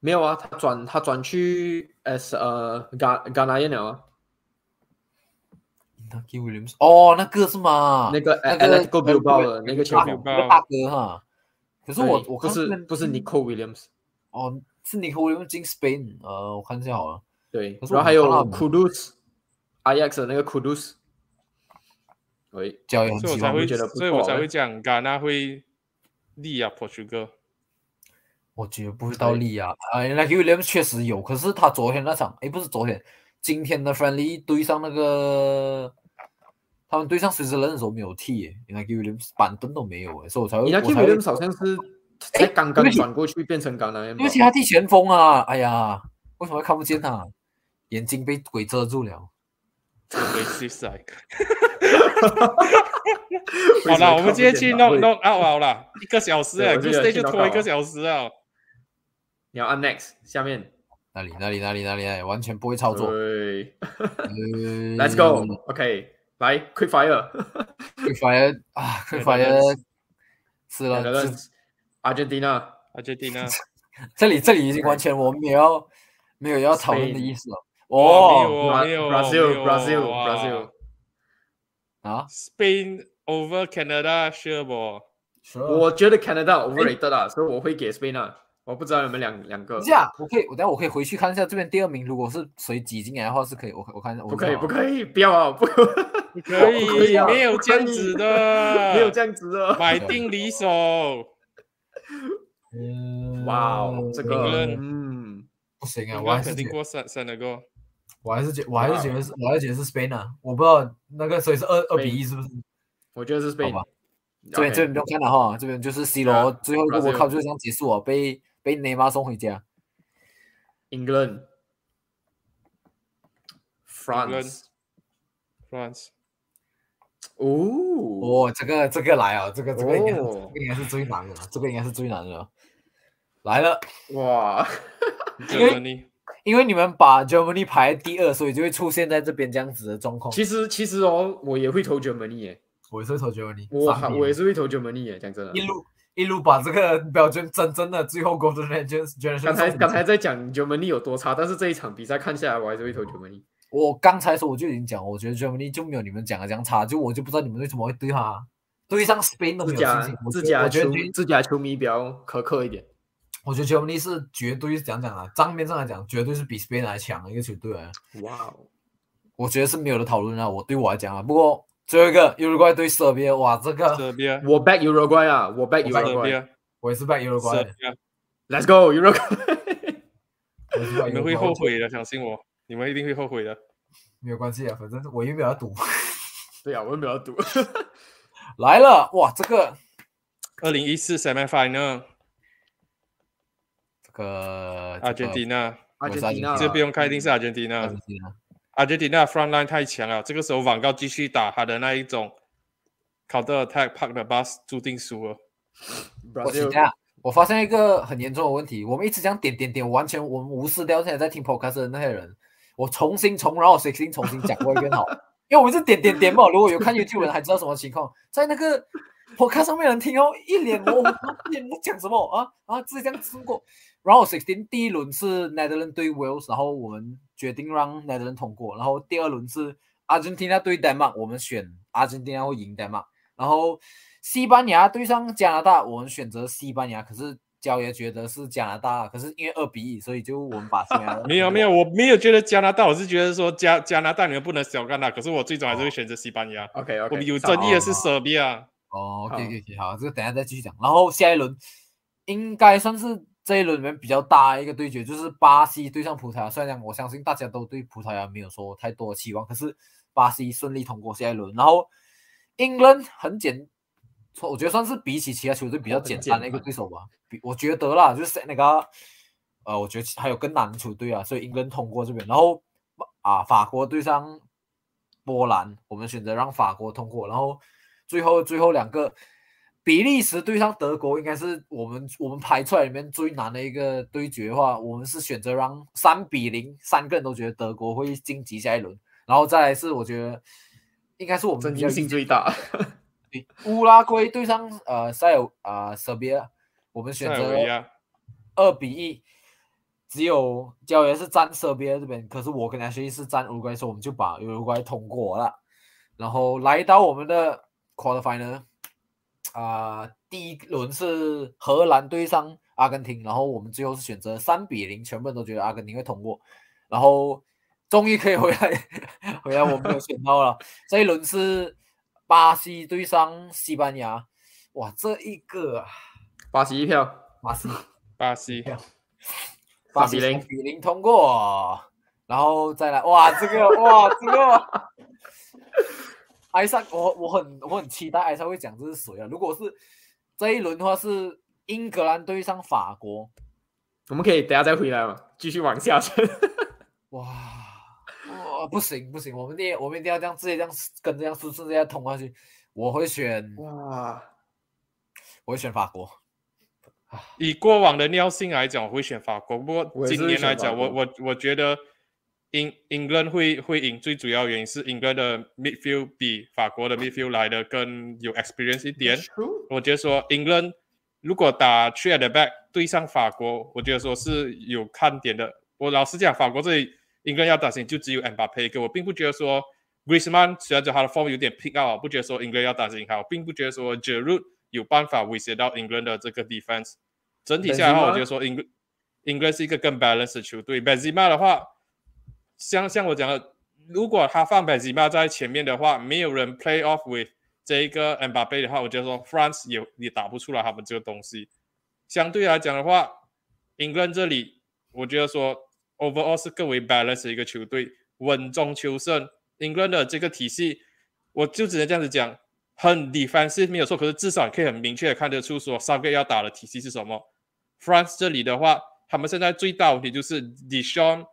没有啊，他转他转去 S 呃 Ga Ghana 了啊 Williams 哦，那个是吗？那个那 Atletico Bilbao 的那个球大员，那个大哥哈。可是我我不是不是 Nico Williams，哦，是 Nike Williams 进 Spain，呃，我看一下好了。对，然后还有我没看到 Kudus Ajax 的那个 Kudus，喂，脚也很喜欢，所以我才会，觉得不所以我才会讲戛纳会力啊，Portugal。我觉得不会到对力啊。啊，Nike Williams 确实有，可是他昨天那场，诶，不是昨天，今天的 Friendly 对上那个。他们对上 Switzerland 的时候没有踢耶，Nike Williams 板凳都没有诶，所以我才会。Naki 我才会 Williams 好像是才刚刚转过去变成 Ghana 因为其他踢前锋啊，哎呀，为什么会看不见他？眼睛被鬼遮住了。好了，我们今天去弄弄 out 好了，一个小时哎，Group 对我记得 Stage 就拖一个小时啊。你要按 Next 下面，哪里哪里哪里哪里哪里，完全不会操作。对呃，Let's go，OK，来 Quick Fire，Quick Fire 啊，Quick Fire 是了，这 Netherlands，Argentina，阿杰蒂娜，这里这里已经完全我们没有要没有要讨论的意思了。哦没有没有 Brazil 没有 Brazil 哇 Brazil，啊，Spain over Canada sure 不？我觉得 Canada overrated 啊，所以我会给 Spain 啊，我不知道有没有两两个等一，下，我可以，我等下我可以回去看一下这边第二名，如果是谁挤进来的话，是可以，我我看一下，不可以不，可以，不要啊，不不可不可以以，啊没有这样子的，没有这样子的，买 定离手。嗯哇哦，这个嗯，不行啊，我还是觉得该肯定过三三那个。我还是觉我还是觉得是我还是觉得是 Spain 啊，我不知道那个所以是二二比一是不是？我觉得是 Spain。这边这边不用看了哈，这边就是 C 罗最后一个 World Cup 就这样结束了，被被内马尔送回家。England、France，France，哦，哦，这个这个来啊，这个这个应该是、哦。这个应该是最难的了，这个应该是最难的。来了，哇，这个你因为你们把 Germany 排第二，所以就会出现在这边这样子的状况。其实其实哦，我也会投 Germany 耶，我也是会投 Germany，我我也是会投 Germany 耶，讲真的。一。路一路把这个标准真正的最后 Golden Generation。刚才刚才在讲 Germany 有多差，但是这一场比赛看下来，我还是会投 Germany。我刚才说我就已经讲，我觉得 Germany 就没有你们讲的这样差，就我就不知道你们为什么会对他对上 Spain 都没自家有信心。自觉得家球我觉得对自家球迷比较苛刻一点。我觉得 Germany 是绝对是讲讲啊，账面上来讲，绝对是比 Spain 还强的一个球队啊。哇哦，我觉得是没有的讨论啊。我对我来讲啊，不过最后一个 Uruguay 对塞尔维亚，哇，这个这边我 back Uruguay 啊，我 back 这 Uruguay。边我也是 back 这 Uruguay，的边，Let's go Uruguay。我也是 back 你们会后悔的，相信我，你们一定会后悔的。没有关系啊，反正我又没有要赌。对啊，我又没有赌。来了，哇，这个二零一四 semi final，这个阿根廷纳，我是 Argentina 这不用开，一定是阿根。廷啊，阿根廷纳 front line 太强了，这个时候网高继续打他的那一种 counter attack park 的 bus 注定输了。我等下，我发现一个很严重的问题，我们一直这样点点点，完全我们无视掉现在在听 podcast 的那些人。我重新从然后 sixteen 重新讲过一遍好，因为我们是点点点嘛。如果有看 YouTube 的人还知道什么情况，在那个 podcast 上面人听哦，一脸懵一脸在讲什么啊啊，自己这样通过。然后 sixteen 第一轮是 Netherlands 对 Wales，然后我们决定让 Netherlands 通过，然后第二轮是 Argentina 对丹麦，我们选 Argentina 会赢丹麦，然后西班牙对上加拿大，我们选择西班牙，可是焦爷觉得是加拿大，可是因为二比一，所以就我们把西班牙 没有没有，我没有觉得加拿大，我是觉得说加加拿大你们不能小看他，可是我最终还是会选择西班牙。OK 我们有争议的是塞尔维亚，哦 OK OK，好，这个等下再继续讲。然后下一轮应该算是这一轮里面比较大的一个对决，就是巴西对上葡萄牙。虽然讲我相信大家都对葡萄牙没有说太多的期望，可是巴西顺利通过下一轮。然后 England 很简，我觉得算是比起其他球队比较简单的一个对手吧。比我觉得啦，就是那个呃，我觉得还有更难的球队啊，所以 England 通过这边。然后啊，法国对上波兰，我们选择让法国通过。然后最后最后两个比利时对上德国应该是我们我们排出来里面最难的一个对决的话，我们是选择让三比零，三个人都觉得德国会晋级下一轮，然后再来是我觉得应该是我们争议性最大。对乌拉圭对上呃塞尔啊塞尔维亚，我们选择二比一，只有教员是站塞尔维亚这边，可是我跟他学习是站乌拉圭，所以我们就把乌拉圭通过了。然后来到我们的 quarter final，啊、第一轮是荷兰对上阿根廷，然后我们最后是选择三比零，全部人都觉得阿根廷会通过，然后终于可以回来，回来我没有选到了。这一轮是巴西对上西班牙，哇，这一个啊巴西一票，巴西。巴西巴比零比零通过，然后再来，哇，这个哇，这个 艾莎，我我很我很期待艾莎会讲这是谁啊？如果是这一轮的话，是英格兰对上法国，我们可以等下再回来嘛，继续往下沉。哇哇，不行不行，我们一定我们一定要这样直接这样跟这样顺顺这样通下去。我会选哇，我会选法国，以过往的尿性来讲，我会选法国。不过今年来讲，我我我觉得英英格兰会会赢，最主要原因是英格兰的 midfield 比法国的 midfield 来的更有 experience 一点。我觉得说英格兰如果打 three at the back 对上法国，我觉得说是有看点的。我老实讲，法国这里英格兰要担心就只有 Mbappe 一个，我并不觉得说 Griezmann 虽然说他的 form 有点 pick out，不觉得说英格兰要担心他，我并不觉得说 Giroud 有办法威胁到英格兰的这个 defense。整体下来的话？我觉得说英格英格兰是一个更 balance 的球队。Benzema 的话，像像我讲的，如果他放 Benzema 在前面的话，没有人 play off with 这一个 Mbappe 的话，我觉得说 France 也也打不出来他们这个东西。相对来讲的话，，England 这里我觉得说 overall 是更为 balance 的一个球队，稳中求胜。England 的这个体系，我就只能这样子讲，很 defensive 没有错，可是至少可以很明确的看得出说三个要打的体系是什么。France 这里的话，他们现在最大问题就是 Dishon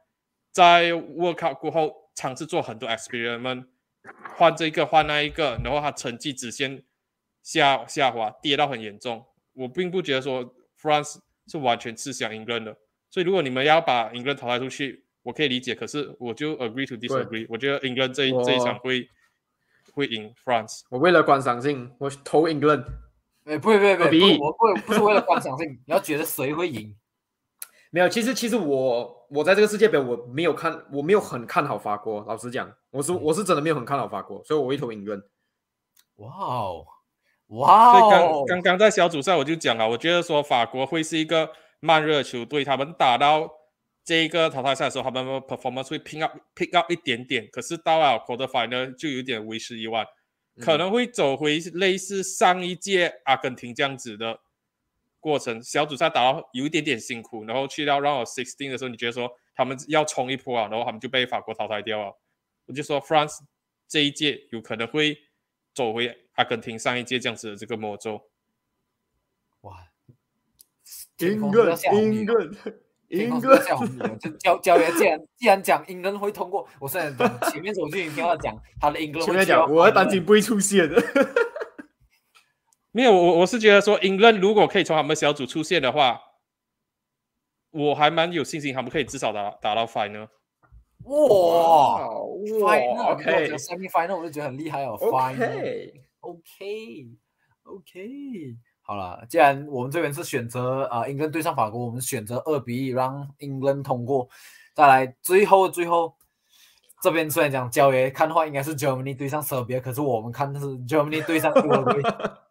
在 World Cup 过后尝试做很多 experiment，换这个换那一个，然后他成绩直线下下滑，跌到很严重。我并不觉得说 France 是完全吃香 England 的，所以如果你们要把 England 淘汰出去，我可以理解，可是我就 agree to disagree。我觉得 England 这一这一场我会会赢 France。我为了观赏性，我投 England。哎，不不不不，二比一我不不是为了观赏性，你要觉得谁会赢。没有，其实其实我我在这个世界杯我没有看，我没有很看好法国。老实讲，我是我是真的没有很看好法国，所以我一头引论。哇哦，哇所以刚哦，刚刚在小组赛我就讲了，我觉得说法国会是一个慢热球队，他们打到这一个淘汰赛的时候，他们 performance 会 pick up pick up 一点点，可是到了 quarter final 就有点为时已晚，可能会走回类似上一届阿根廷这样子的过程。小组赛打到有一点点辛苦，然后去到 round of sixteen 的时候，你觉得说他们要冲一波啊，然后他们就被法国淘汰掉了。我就说 France 这一届有可能会走回阿根廷上一届这样子的这个魔咒。哇，天英格兰教教员既然既然讲英格兰会通过，我虽然前面我就已经听到讲他的英格兰前面讲，我 final 担心不会出现的。没有，我我是觉得说，英格兰如果可以从他们小组出现的话，我还蛮有信心，他们可以至少打打到 final。哇哇，final OK semi final 我就觉得很厉害哦，final。OK，OK OK，好了，既然我们这边是选择啊、呃英格兰对上法国，我们选择二比一让英格兰通过。再来最后最后这边虽然讲焦爷看的话应该是 Germany 对上塞尔可是我们看的是 Germany 对上乌拉圭。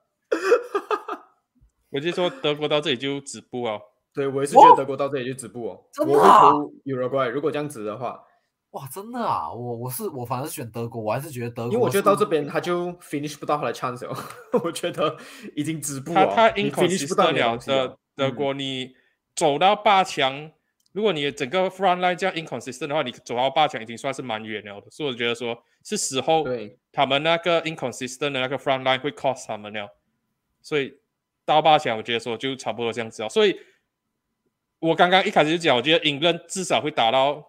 我就说德国到这里就止步哦。对我也是觉得德国到这里就止步哦。真的啊投 Uruguay，如果这样子的话，哇，真的啊！我我是我反而是选德国，我还是觉得德国，因为我觉得到这边他就 finish 不到他的 chance 哦，我觉得已经止步了。他他你 finish 不到了你的德国，你走到八强，如果你的整个 front line 这样 inconsistent 的话，你走到八强已经算是蛮远了的。所以我觉得说是时候对，他们那个 inconsistent 的那个 front line 会 cost 他们了。所以到八强，我觉得说就差不多这样子啊。所以我刚刚一开始就讲，我觉得英格兰至少会打到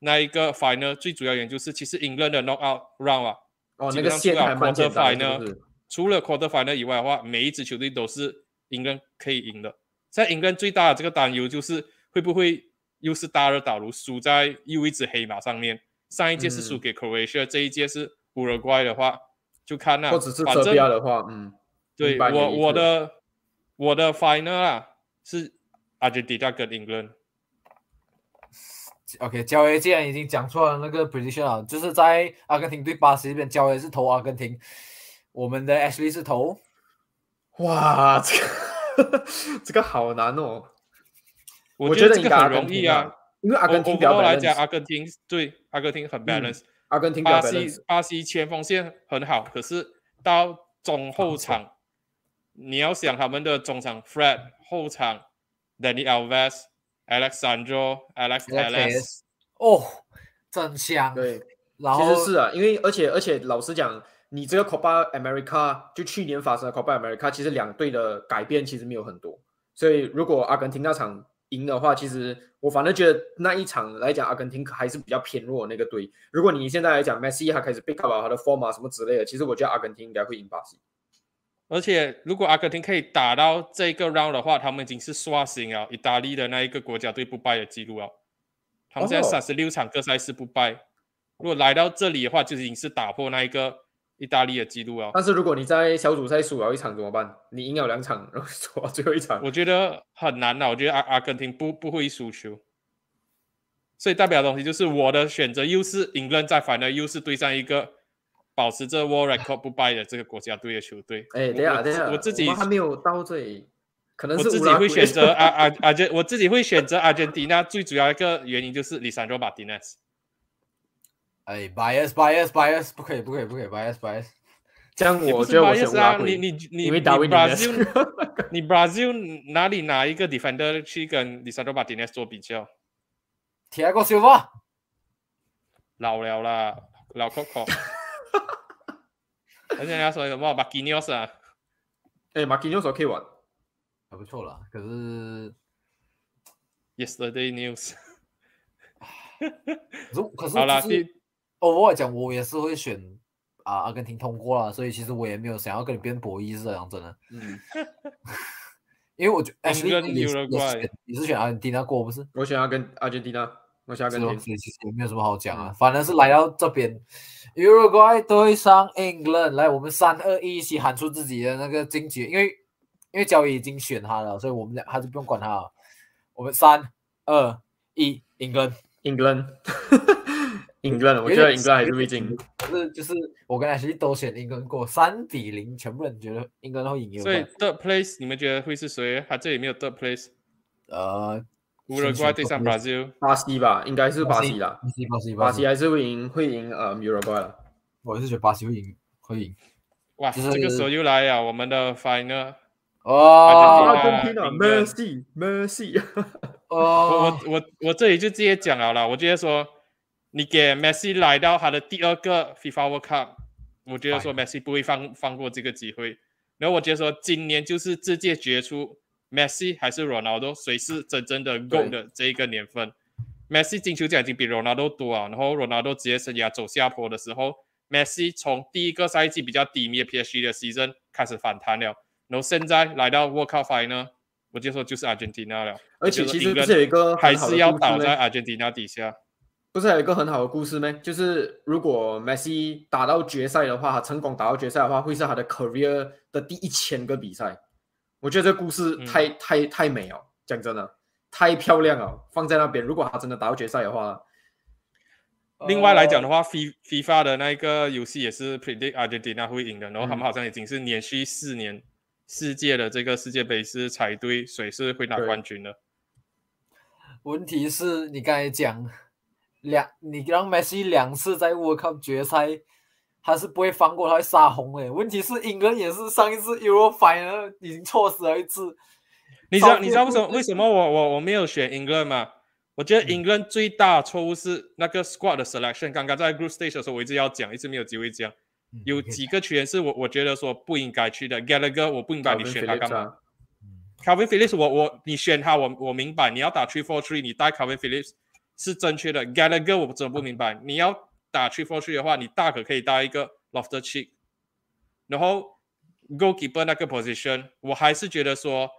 那一个 final。最主要原因就是其实英格兰的 knockout round 啊，哦，那个基本上出了线还蛮单的？除了 quarter final 以外的话，每一支球队都是英格兰可以赢的。在英格兰最大的这个担忧就是会不会又是大热倒炉，输在又一只黑马上面。上一届是输给 Croatia，、这一届是乌拉圭的话，就看那、或者是反正泽比亚的话，嗯，对我我的我的 final 啊是 Argentina 跟 England。OK，焦爷既然已经讲出了那个 prediction 啊，就是在阿根廷对巴西这边，焦爷是投阿根廷，我们的 Ashley 是投哇，这个 这个好难哦。我我觉得这个很容易啊。，因为阿根廷我比较我来讲，阿根廷对阿根廷很 balance，、阿根廷巴西。巴西前锋线很好，可是到中后场，你要想他们的中场 Fred，后场 Danny Alves、Alexandro、Alex Telles，哦，真香。对，然后其实是啊，因为而且而且老实讲，你这个 Copa America 就去年发生的 Copa America，其实两队的改变其实没有很多，所以如果阿根廷那场赢的话，其实我反正觉得那一场来讲，阿根廷还是比较偏弱的那个队。如果你现在来讲，Messi 他开始 pick up 了他的 form 啊什么之类的，其实我觉得阿根廷应该会赢巴西。而且如果阿根廷可以打到这个 round 的话，他们已经是刷新了意大利的那一个国家队不败的记录了。他们现在哦三十六场各赛事不败，如果来到这里的话，就已经是打破那一个意大利的记录了。但是如果你在小组赛输了一场怎么办？你赢了两场，然后输了最后一场，我觉得很难的，我觉得阿阿根廷不不会输球，所以代表的东西就是我的选择又是英格兰在反而又是对上一个保持着 world record 不败的这个国家队的球队。哎，我等一下我等一下，我自己们还没有到这里，可能我自己会选择阿阿阿根，我自己会选择阿根廷。那最主要一个原因就是里桑多马丁内斯。哎，bias bias bias，不可以不可以不可以 bias bias。这样我觉得我选乌拉啊，你，你你你 Brazil 你 Brazil 哪里拿一个 defender 去跟里桑多马丁内斯做比较？Thiago Silva，老了啦，老 Coco。而且人家说什么马基尼奥斯啊？哎，马基纽索可以玩，还不错啦。可是 Yesterday news。可是可是好啦，就是第哦，我来讲，我也是会选啊阿根廷通过了，所以其实我也没有想要跟你辩博弈是讲真的，嗯，因为我觉得 Ashley 跟你是你是选阿根廷那过不是？我选阿根阿根廷啊，我选阿根是吗廷。所以其实也没有什么好讲啊，嗯反正是来到这边，Uruguay 对上 England，来我们三二一一起喊出自己的那个晋级，因为因为交易已经选他了，所以我们俩还是不用管他了。我们三二一，England。England，England，我觉得 England 还是会进。可是就是我跟 Ashley 都选 England 过，三比零，全部人觉得 England 会赢所以。third place 你们觉得会是谁？他这里没有 third place，呃，乌拉圭对上 Brazil。巴西吧，应该是巴西啦，巴西巴西巴西还是会赢，会赢呃 Uruguay 啦。我也是觉得巴西会赢，会赢。哇，就是这个时候又来了，我们的 final。哦阿根廷啊廷啊赢了，Messi，Messi，我哦，我我我这里就直接讲了啦，我直接说，你给 Messi 来到他的第二个 FIFA World Cup，我觉得说 Messi 不会放放过这个机会。然后我觉得说，今年就是直接决出 Messi 还是 Ronaldo 谁是真正的 GOAT 的这一个年份。Messi 金球奖已经比 Ronaldo 多啊，然后 Ronaldo 职业生涯走下坡的时候，Messi 从第一个赛季比较低迷的 PSG 的 season 开始反弹了，然后现在来到 World Cup final，我就说就是 Argentina 了。而且其实不是有一个还是要倒在 Argentina 底下。不是还有一个很好的故事吗？就是如果 Messi 打到决赛的话，他成功打到决赛的话，会是他的 career 的第一千个比赛。我觉得这故事嗯太、太太美哦，讲真的，太漂亮了，放在那边。如果他真的打到决赛的话，另外来讲的话，FIFA 的那一个游戏也是 predict Argentina 会赢的，然后他们嗯好像已经是连续四年世界的这个世界杯是猜对谁是会拿冠军的。问题是你刚才讲两，你让 Messi 两次在 World Cup 决赛，他是不会放过，他会杀红诶。问题是英格兰也是上一次 Euro Final 已经错失了一次，你知道你知道为什么为什么我我我没有选 England 吗？我觉得 England 最大错误是那个 squad 的 selection。刚刚在 group stage 的时候，我一直要讲，一直没有机会讲。有几个球员是我我觉得说不应该去的，Gallagher 我不明白你选他干嘛。啊 Calvin Phillips，我我你选他，我我明白，你要打 three four three，你带 Calvin Phillips 是正确的。Gallagher 我真的不明白，你要打 three four three 的话，你大可可以搭一个 lofter Cheek，然后 goalkeeper 那个 position，我还是觉得说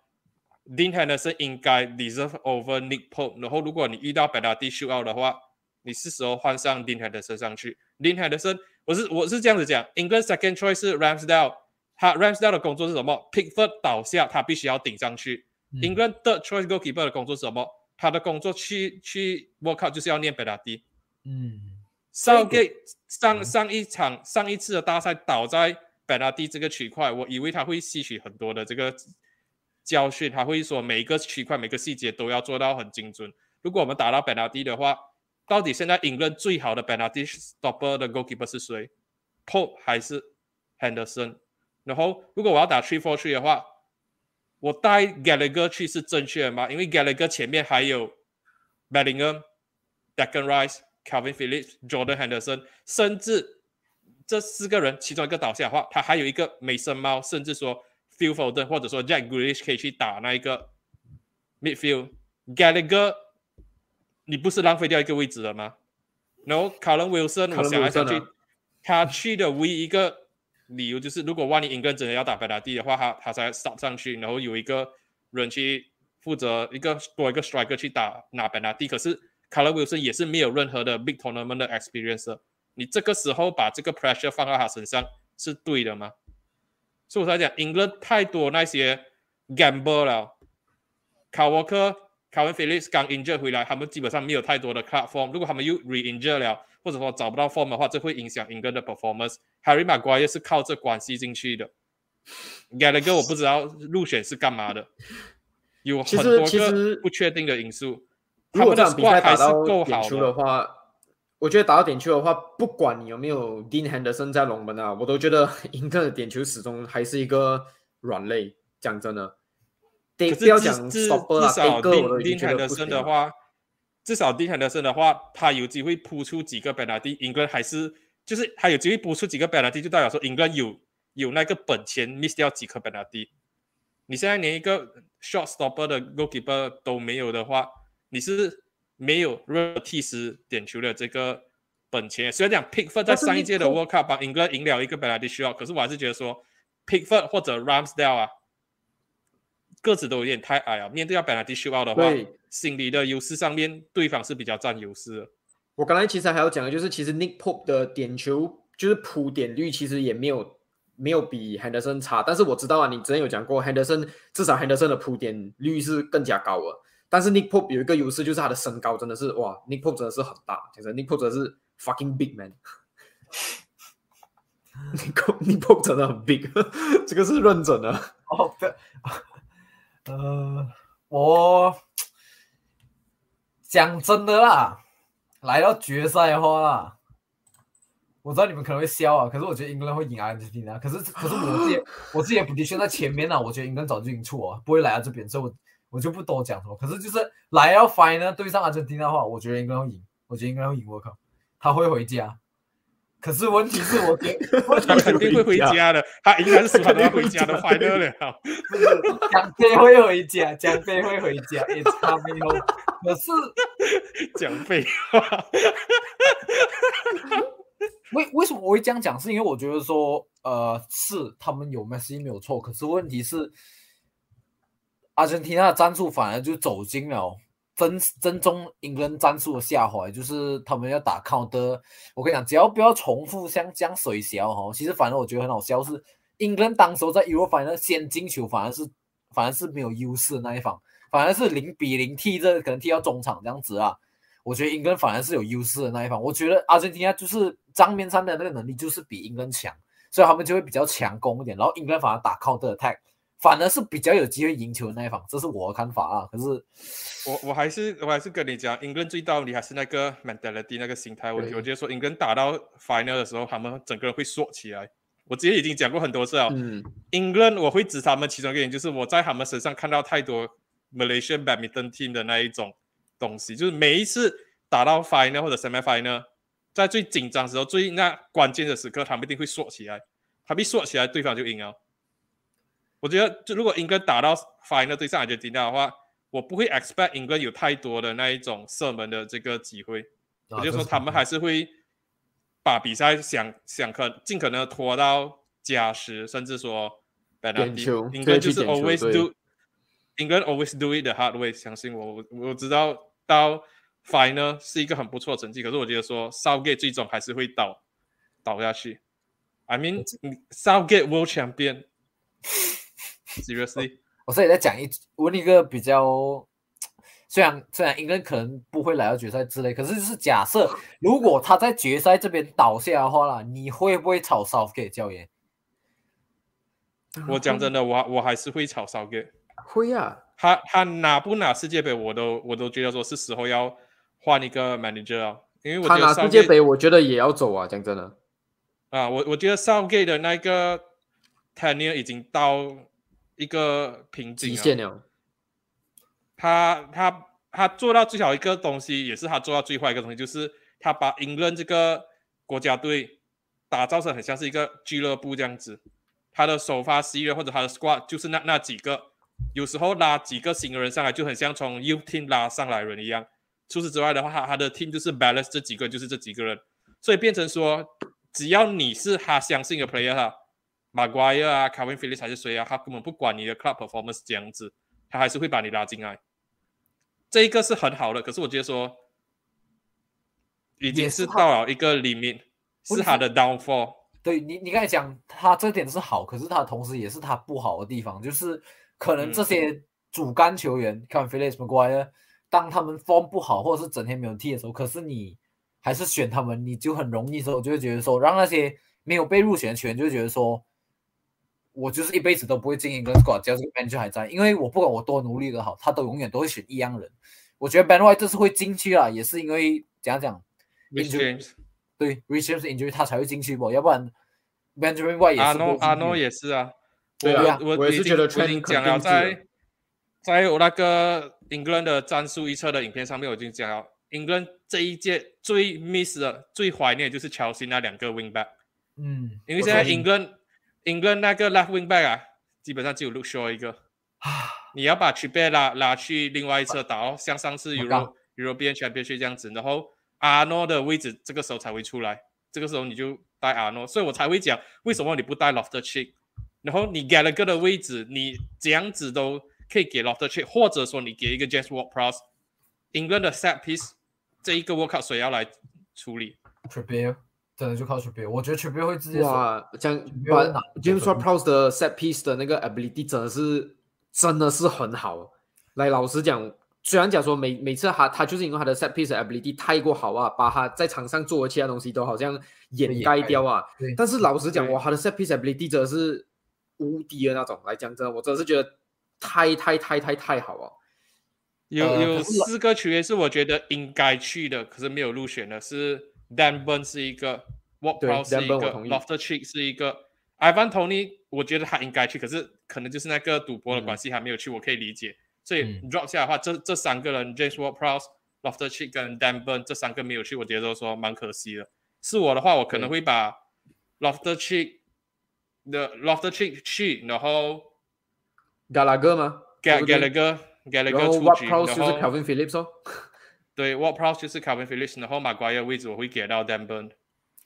Dean Henderson 应该 deserve over Nick Pope。然后如果你遇到 penalty shootout 的话，你是时候换上 Dean Henderson 上去。Dean Henderson，我是我是这样子讲，England second choice 是 Ramsdale，他 Ramsdale 的工作是什么？Pickford 倒下，他必须要顶上去。England third choice goalkeeper 的工作是什么？他的工作去去 work out 就是要念 penalty。嗯，上个上上一场上一次的大赛倒在本拉蒂这个区块，我以为他会吸取很多的这个教训，他会说每个区块每个细节都要做到很精准。如果我们打到本拉蒂的话，到底现在引论最好的本拉蒂 stopper 的 goalkeeper 是谁？Pop 还是 Henderson？然后如果我要打 three four three 的话，我带 Gallagher 去是正确的吗？因为 Gallagher 前面还有 Bellingham、Declan Rice。Calvin Phillips、Jordan Henderson，甚至这四个人其中一个倒下的话，他还有一个 Mason Mount，甚至说 Phil Foden 或者说 Jack Grealish 可以去打那一个 midfield。Gallagher，你不是浪费掉一个位置了吗？然后 Colin Wilson，我想来想去，他去的唯一一个。理由就是，如果万一英格真的要打贝拉蒂的话，他他才上上去，然后有一个人去负责一个多一个 striker 去打拿贝拉蒂。可是卡勒维森也是没有任何的 big tournament 的 experience。你这个时候把这个 pressure 放到他身上是对的吗？所以我才讲，，England 太多那些 gamble 了。卡沃克、卡文菲利斯刚 injured 回来，他们基本上没有太多的 club form。如果他们又 re-injured 了，或者说找不到 form 的话，这会影响 England 的 performance。Harry Maguire 是靠这关系进去的，Gallagher 我不知道入选是干嘛的，有很多个不确定的因素。如果这场比赛打到点球的话，我觉得打到点球的话，不管你有没有 Dean Henderson 在龙门啊，我都觉得 英格的点球始终还是一个软肋。讲真的，不要讲 stopper 啊，至少 Dean Henderson 的话，至少 Dean Henderson 的话，他有机会扑出几个 penalty，英格还是。就是他有机会扑出几个 penalty，就代表说英格兰有有那个本钱 miss 掉几颗 penalty。你现在连一个 short stopper 的 goalkeeper 都没有的话，你是没有任何替时点球的这个本钱。虽然讲 Pickford 在上一届的 World Cup 帮英格兰赢了一个 penalty shot，可是我还是觉得说 Pickford 或者 Ramsdale 啊，个子都有点太矮啊。面对要 penalty shot 的话，心理的优势上面对方是比较占优势的。我刚才其实还要讲的就是，其实 Nick Pope 的点球就是扑点率其实也没有没有比 Henderson 差，但是我知道啊，你之前有讲过 Henderson 至少 Henderson 的扑点率是更加高的，但是 Nick Pope 有一个优势就是他的身高真的是哇，Nick Pope 真的是很大，其实 Nick Pope 真的是 fucking big man，Nick Nick Pope 真的很 big，这个是认真的。哦，对，呃，我讲真的啦。来到决赛的话啦，我知道你们可能会笑啊，可是我觉得英格兰会赢阿根廷啊。可是可是我自己我自己不的确在前面呢，我觉得英格兰早就赢错啊，不会来到这边，所以我我就不多讲什么。可是就是来要 final 对上阿根廷的话，我觉得英格兰会赢，我觉得英格兰会赢。我靠，他会回家。可是问题是我觉 他肯定会回家的，他应该是他要回家的 final 了。蒋飞会回家，蒋飞会回家，It's coming 可是 讲废话。为为什么我会这样讲？是因为我觉得说，呃，是他们有 Messi 没有错，可是问题是，阿根廷的战术反而就走进了。真真中英格兰战术的下滑，就是他们要打 counter。我跟你讲，只要不要重复像这样水桥哈，其实反正我觉得很好笑是，英格兰当时候在 Euro 反正先进球，反而是反而是没有优势的那一方，反而是零比零踢这可能踢到中场这样子啊。我觉得英格兰反而是有优势的那一方，我觉得阿根廷亚就是账面上的那个能力就是比英格兰强，所以他们就会比较强攻一点，然后英格兰反而打 counter attack。反而是比较有机会赢球的那一方，这是我的看法啊。可是我我还是我还是跟你讲，英格兰最大问题还是那个 mentality 那个心态问题。我觉得说英格兰打到 final 的时候，他们整个人会缩起来。我之前已经讲过很多次了。嗯，英格兰我会指他们其中一个原因，就是我在他们身上看到太多 Malaysian badminton team 的那一种东西，就是每一次打到 final 或者 semi final，在最紧张时候、最那关键的时刻，他们一定会缩起来。他们一缩起来，对方就赢了。我觉得，就如果英格打到 final 对上阿根廷的话，我不会 expect 英格有太多的那一种射门的这个机会。我就说他们还是会把比赛想想可尽可能拖到加时，甚至说 penalty，球英格就是 always do，英格兰 always do it the hard way。相信我，我我知道到 final 是一个很不错的成绩，可是我觉得说 Southgate 最终还是会倒倒下去。I mean Southgate World Champion，seriously。我这里再讲一问一个比较，虽然虽然英格兰可能不会来到决赛之类，可是就是假设 如果他在决赛这边倒下的话啦，你会不会炒 Southgate 教练？我讲真的，我我还是会炒 Southgate。会啊，他他拿不拿世界杯，我都我都觉得说是时候要换一个 manager 啊，因为我觉得他拿世界杯，我觉得也要走啊。讲真的，啊，我我觉得 Southgate 的那个 tenure 已经到一个瓶颈啊。极限了。他他他做到最好一个东西，也是他做到最坏一个东西，就是他把英伦这个国家队打造成很像是一个俱乐部这样子。他的首发十一人或者他的 squad 就是那那几个，有时候拉几个新人上来，就很像从 U team 拉上来人一样。除此之外的话，他他的 team 就是 balance 这几个就是这几个人，所以变成说，只要你是他相信的 player 哈，马瓜耶啊、卡文菲利还是谁啊，他根本不管你的 club performance 这样子，他还是会把你拉进来。这一个是很好的，可是我觉得说，已经是到了一个 limit，是是他的 downfall。对你，你刚才讲他这点是好，可是他同时也是他不好的地方，就是可能这嗯些主干球员，看 Felix Maguire，当他们 form 不好，或者是整天没有踢的时候，可是你还是选他们，你就很容易说，就会觉得说，让那些没有被入选的球员就会觉得说，我就是一辈子都不会进一个 squad，只要这个 manager 还在，因为我不管我多努力的好，他都永远都会选一样人。我觉得 Ben White 这次会进去啊，也是因为怎样讲，Rich James、对 Rich James injury 他才会进去不，要不然 Benjamin White 也是不会进去诺阿诺也是啊。对啊我我也是觉得我已经讲了在在我那个 England 的战术预测的影片上面，我已经讲了，England 这一届最 miss 的、最怀念就是乔西那两个 wing back，嗯，因为现在 England England 那个 left wing back 啊，基本上只有 Luke Shaw 一个。啊你要把 t r i p p 拉拉去另外一侧打哦，像上次我 Euro European Championship 这样子，然后阿诺的位置这个时候才会出来，这个时候你就带阿诺，所以我才会讲为什么你不带 Lofter Cheek，然后你 Gallagher 的位置你这样子都可以给 Lofter Cheek，或者说你给一个 James Ward-Prowse，England 的 set piece 这一个 World Cup 谁要来处理？Trippier 真的就靠 Trippier，我觉得 Trippier 会直接说，哇，这样没有人拿把 James w a r d p r o u s e 的 set piece 的那个 ability 真的是真的是很好。来，老实讲，虽然讲说每每次他他就是因为他的 set piece 的 ability 太过好啊，把他在场上做的其他东西都好像掩掩盖盖掉啊。对但是老实讲，对哇，他的 set piece ability 真的是无敌的那种。来讲真的，我真的是觉得太太太太太好了。有有四个球员是我觉得应该去的，可是没有入选的，是 Dan Burn 是一个 Prowse 是一个，Lofter Cheek 是一个，Ivan Tony 我觉得他应该去，可是可能就是那个赌博的关系还没有去，我可以理解。所以嗯 drop 下来的话，这这三个人 James Ward Prowse、Lofter Cheek 跟 Dan Burn 这三个没有去，我觉得说蛮可惜的。是我的话，我可能会把 Lofter Cheek 的 Lofter Cheek 去，然后 Gallagher 吗 Gallagher 出局然 e 就是后 Calvin Phillips 哦。对 w a t Prowse 就是 Calvin Phillips，然后马瓜耶位置我会给到 Dan Burn。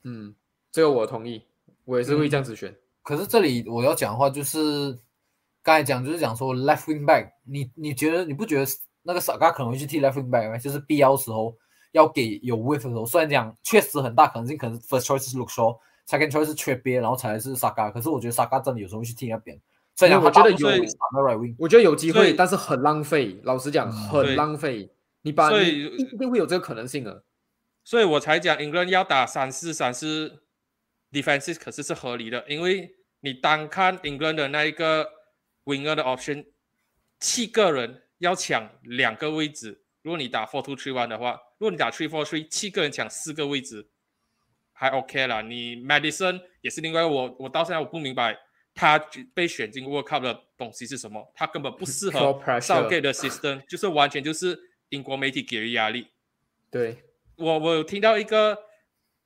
嗯，这个我同意，我也是会这样子选。可是这里我要讲的话就是，刚才讲就是讲说 left wing back，你你觉得你不觉得那个萨嘎可能会去踢 left wing back 吗？就是必要时候要给有 width 的时候，虽然讲确实很大可能性，可能 first choice 是 Luke Shaw，second choice 是 Trippier，然后才是萨嘎。可是我觉得萨嘎真的有时候会去踢那边，虽然讲他因为我觉得有我觉得有机会，但是很浪费。老实讲，嗯很浪费。你所以一定会有这个可能性的，所以我才讲 England 要打三四三四 defenses 可是是合理的，因为你单看 England 的那一个 winner 的 option，七个人要抢两个位置，如果你打 four two three one 的话，如果你打 three four three，七个人抢四个位置还 OK 啦。你 Madison 也是另外，我我到现在我不明白他被选进 World Cup 的东西是什么，他根本不适合 上 gate 的 system，就是完全就是。英国媒体给予压力。对，我我有听到一个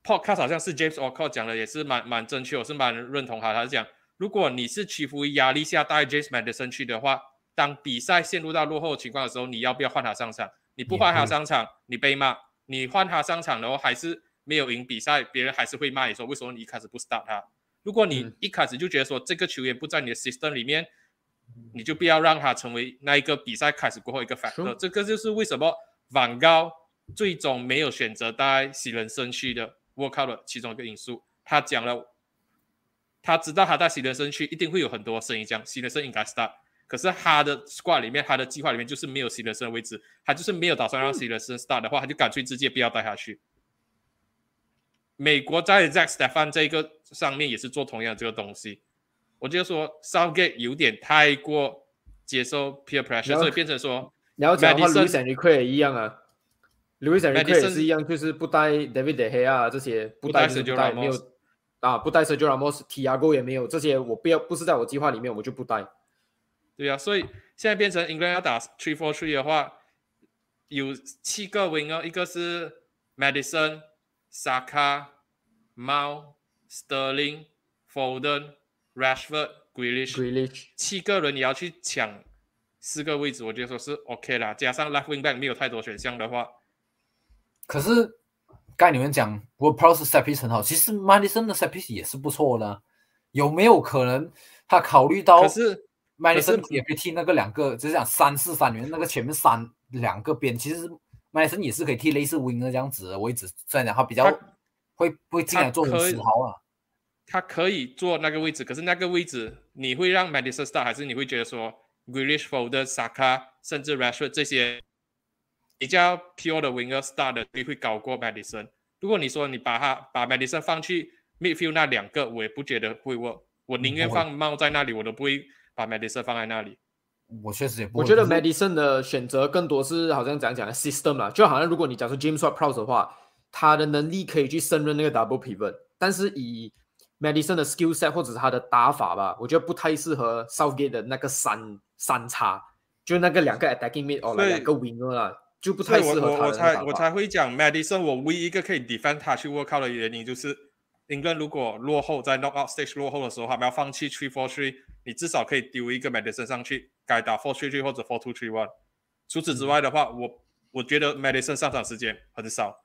podcast，好像是 James Orcott 讲的，也是蛮蛮正确，我是蛮认同他。他是讲，如果你是屈服于压力下带 James Madison 去的话，当比赛陷入到落后的情况的时候，你要不要换他上场？你不换他上场，你被骂；你换他上场，然后还是没有赢比赛，别人还是会骂你说为什么你一开始不 start 他？如果你嗯一开始就觉得说这个球员不在你的 system 里面，你就不要让他成为那一个比赛开始过后一个 factor。这个就是为什么 van 高最终没有选择带西人生去的 workout 的其中一个因素。他讲了，他知道他在西人胜区一定会有很多声音讲西人胜应该 start，可是他的 squad 里面，他的计划里面就是没有西人生的位置，他就是没有打算让西人生 start 的话，他就干脆直接不要带他去。美国在 Zack Stefan 这个上面也是做同样的这个东西，我就说 Southgate 有点太过接受 peer pressure，所以变成说你要讲的话 Madison，Louis Enrique 也一样啊，Louis Enrique 也 Madison 是一样，就是不带 David De Gea 啊这些，不带就不带，没有啊，不带 Sergio Ramos，Tiago 也没有，这些我不要不是在我计划里面，我就不带。对啊，所以现在变成 England 要打 three four three 的话，有七个 winger，一个是 Madison、Saka、Mount、Sterling、Foden、Rashford、Grealish，Grealish 七个人你要去抢四个位置，我觉得说是 OK 啦。加上 left wing back 没有太多选项的话，可是该你们讲 World Pro 是 set piece 很好，其实 Madison 的 set piece 也是不错的啊、有没有可能他考虑到可是 Madison 也可以替那个两个，就是讲三四三元那个前面三两个边，其实 Madison 也是可以替类似 winger 这样子的位置，虽然讲他比较会不会进来做成他可以十号啊？他可以做那个位置，可是那个位置你会让 Madison start，还是你会觉得说 Grealish、Foden、Saka 甚至 Rashford 这些比较 pure 的 winger start 的率会高过 Madison？如果你说你把他把 Madison 放去 midfield 那两个，我也不觉得会 work。我宁愿放猫在那里，我都不会把 Madison 放在那里。我确实也不，我觉得 Madison 的选择更多是好像讲讲的 system 啦，就好像如果你假设 James Ward-Prowse 的话，他的能力可以去胜任那个 double pivot，但是以 Madison 的 skill set 或者是他的打法吧，我觉得不太适合 Southgate 的那个三三叉，就那个两个 attacking mid 哦，两个 winger 啦，就不太适合我我他的那个打才我才。会讲 Madison，我唯一一个可以 defend 他去 work out 的原因就是，England 如果落后在 knockout stage 落后的时候，他们要放弃 three four three，你至少可以丢一个 Madison 上去，改打 four three three 或者 four two three one。除此之外的话，我我觉得 Madison 上场时间很少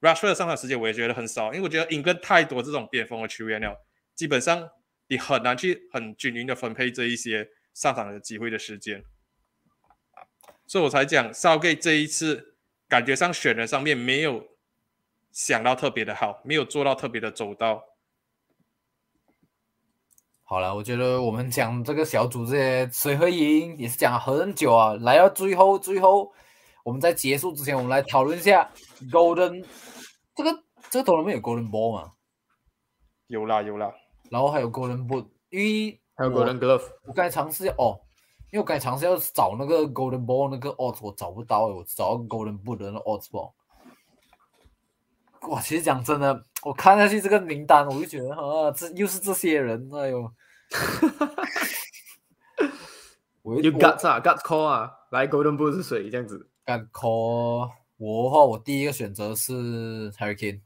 Rushford 的上场时间我也觉得很少，因为我觉得 England 太多这种边锋的球员了，基本上你很难去很均匀的分配这一些上场的机会的时间。所以我才讲 s o u g a t e 这一次感觉上选人上面没有想到特别的好，没有做到特别的周到。好了，我觉得我们讲这个小组这些谁会赢也是讲了很久啊，来到最后最后，我们在结束之前，我们来讨论一下 Golden 这个这个头里面有 Golden Ball 嘛，有啦有啦，然后还有 Golden Boot，因为还有我 Golden Glove，我刚才尝试哦，因为我刚才尝试要找那个 Golden Ball 那个 odds，我找不到，我找到 Golden Boot 的那个 odds 不？哇，其实讲真的，我看下去这个名单，我就觉得啊，这又是这些人，哎呦，我有我 Guts 啊，Guts call 啊，来 Golden Boot 是谁？这样子？敢 call 我的话，我第一个选择是 Harry Kane，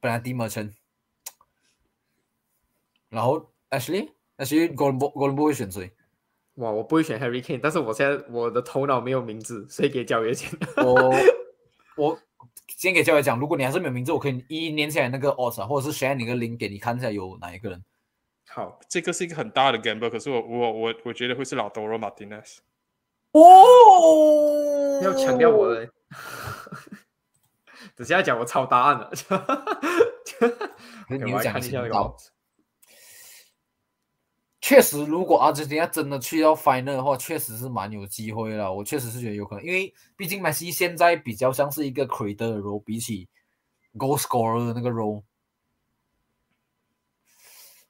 本来 D Merchant，然后 Ashley Ashley Golden Ball Golden Ball 会选谁？哇，我不会选 Harry Kane，但是我现在我的头脑没有名字，所以给教约钱？我我先给教练讲，如果你还是没有名字，我可以一一念起来那个 odds，、啊、或者是 share 你个 link 给你看一下有哪一个人。好，这个是一个很大的 gamble，可是我我我我觉得会是老 Doro Martinez。哦要强调我的，等下讲我抄答案了。我来看一下那个。确实，如果阿根廷真的去到 final 的话，确实是蛮有机会了。我确实是觉得有可能，因为毕竟梅西现在比较像是一个 creator 的 role，比起 goal scorer 的那个 role。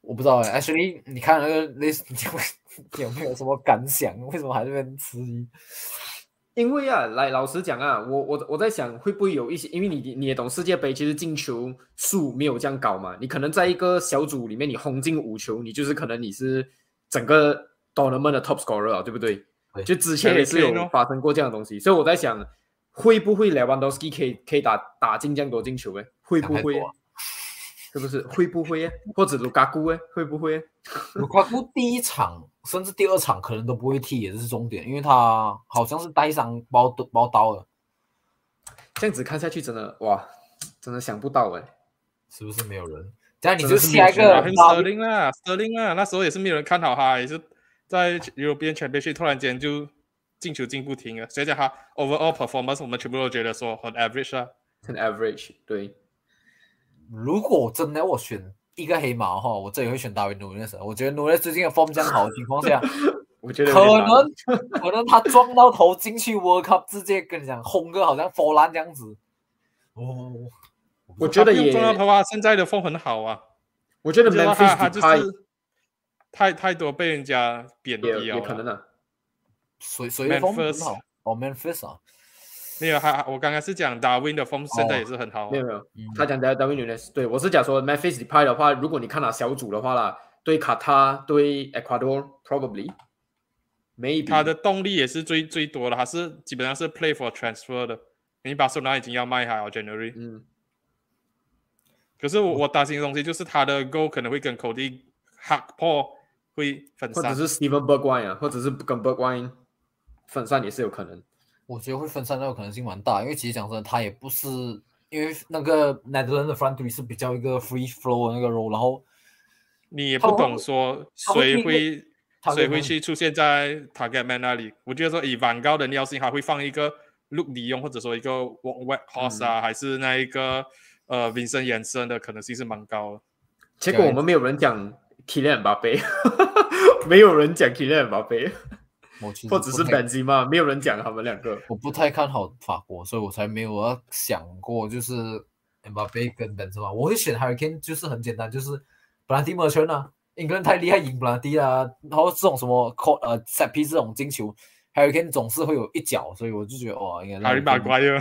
我不知道哎，Actually，你看那个 list，你有没有什么感想？为什么还在那边迟疑？因为啊，来老实讲啊，我我我在想会不会有一些，因为你你也懂世界杯，其实进球数没有这样高嘛，你可能在一个小组里面你轰进五球，你就是可能你是整个 tournament 的 top scorer 啊，对不对？就之前也是有发生过这样的东西，所以我在想，会不会 Lewandowski 可以可以打打进这样多进球？诶，会不会？是不是会不会？或者卢卡库诶，会不会？卢卡库第一场甚至第二场可能都不会踢，也是重点，因为他好像是带伤包包刀了，这样子看下去，真的哇，真的想不到诶。是不是没有人？这样你就下一的是没有选个很 Darwin Sterling 啦那时候也是没有人看好他，也是在 European Championship 突然间就进球进不停了，所以讲他 overall performance 我们全部都觉得说很 average 啊。很 average，对，如果真的要我选一个黑马的话，我这里会选大卫努内斯。我觉得努内斯最近的 form 这样好的情况下，我觉得可能 可能他撞到头进去 World Cup，直接跟你讲轰个好像佛兰这样子。哦，我觉得也他不用重要的话，现在的风很好啊。我觉得我觉得他就是太太多被人家贬低也了啦，也可能啊，谁谁的 form 很好？哦，Memphis 啊，没有，还我刚刚是讲 Darwin 的风现在也是很好啊、没有没有，嗯。他讲 Darwin 对我是讲说 Memphis Depay 的话，如果你看他小组的话啦，对卡塔对 Ecuador probably maybe 他的动力也是最最多的，他是基本上是 play for transfer 的。因为巴塞罗那已经要卖他了 January，嗯。可是我我。担心的东西就是他的 goal 可能会跟 Cody Hakpo 会分散。或者是 Steven Bergwijn 啊，或者是跟 Bergwijn 分散也是有可能。我觉得会分散到的可能性蛮大，因为其实讲真的，他也不是因为那个 Netherlands 的 front three 是比较一个 free flow 的那个 role，然后你也不懂说谁会会谁会去出现在 target man 那里。我觉得说以 vanguard 高的尿性，还会放一个 Luke 李用，或者说一个 Wet Horse 啊，还是那一个呃 Vincent 延伸的可能性是蛮高的。结果我们没有人讲 Kylian Mbappe，没有人讲 Kylian Mbappe，或者是不太 Benzema，没有人讲他们两个。我不太看好法国，所以我才没有要想过就是 Mbappe 跟 Benzema。我会选 Hurricane，就是很简单，就是本拉蒂莫圈啊，英格兰太厉害赢本拉蒂啊，然后这种什么 c 呃 set piece 这种进球，Hurricane 总是会有一脚，所以我就觉得哇，应该哈利马瓜哟哇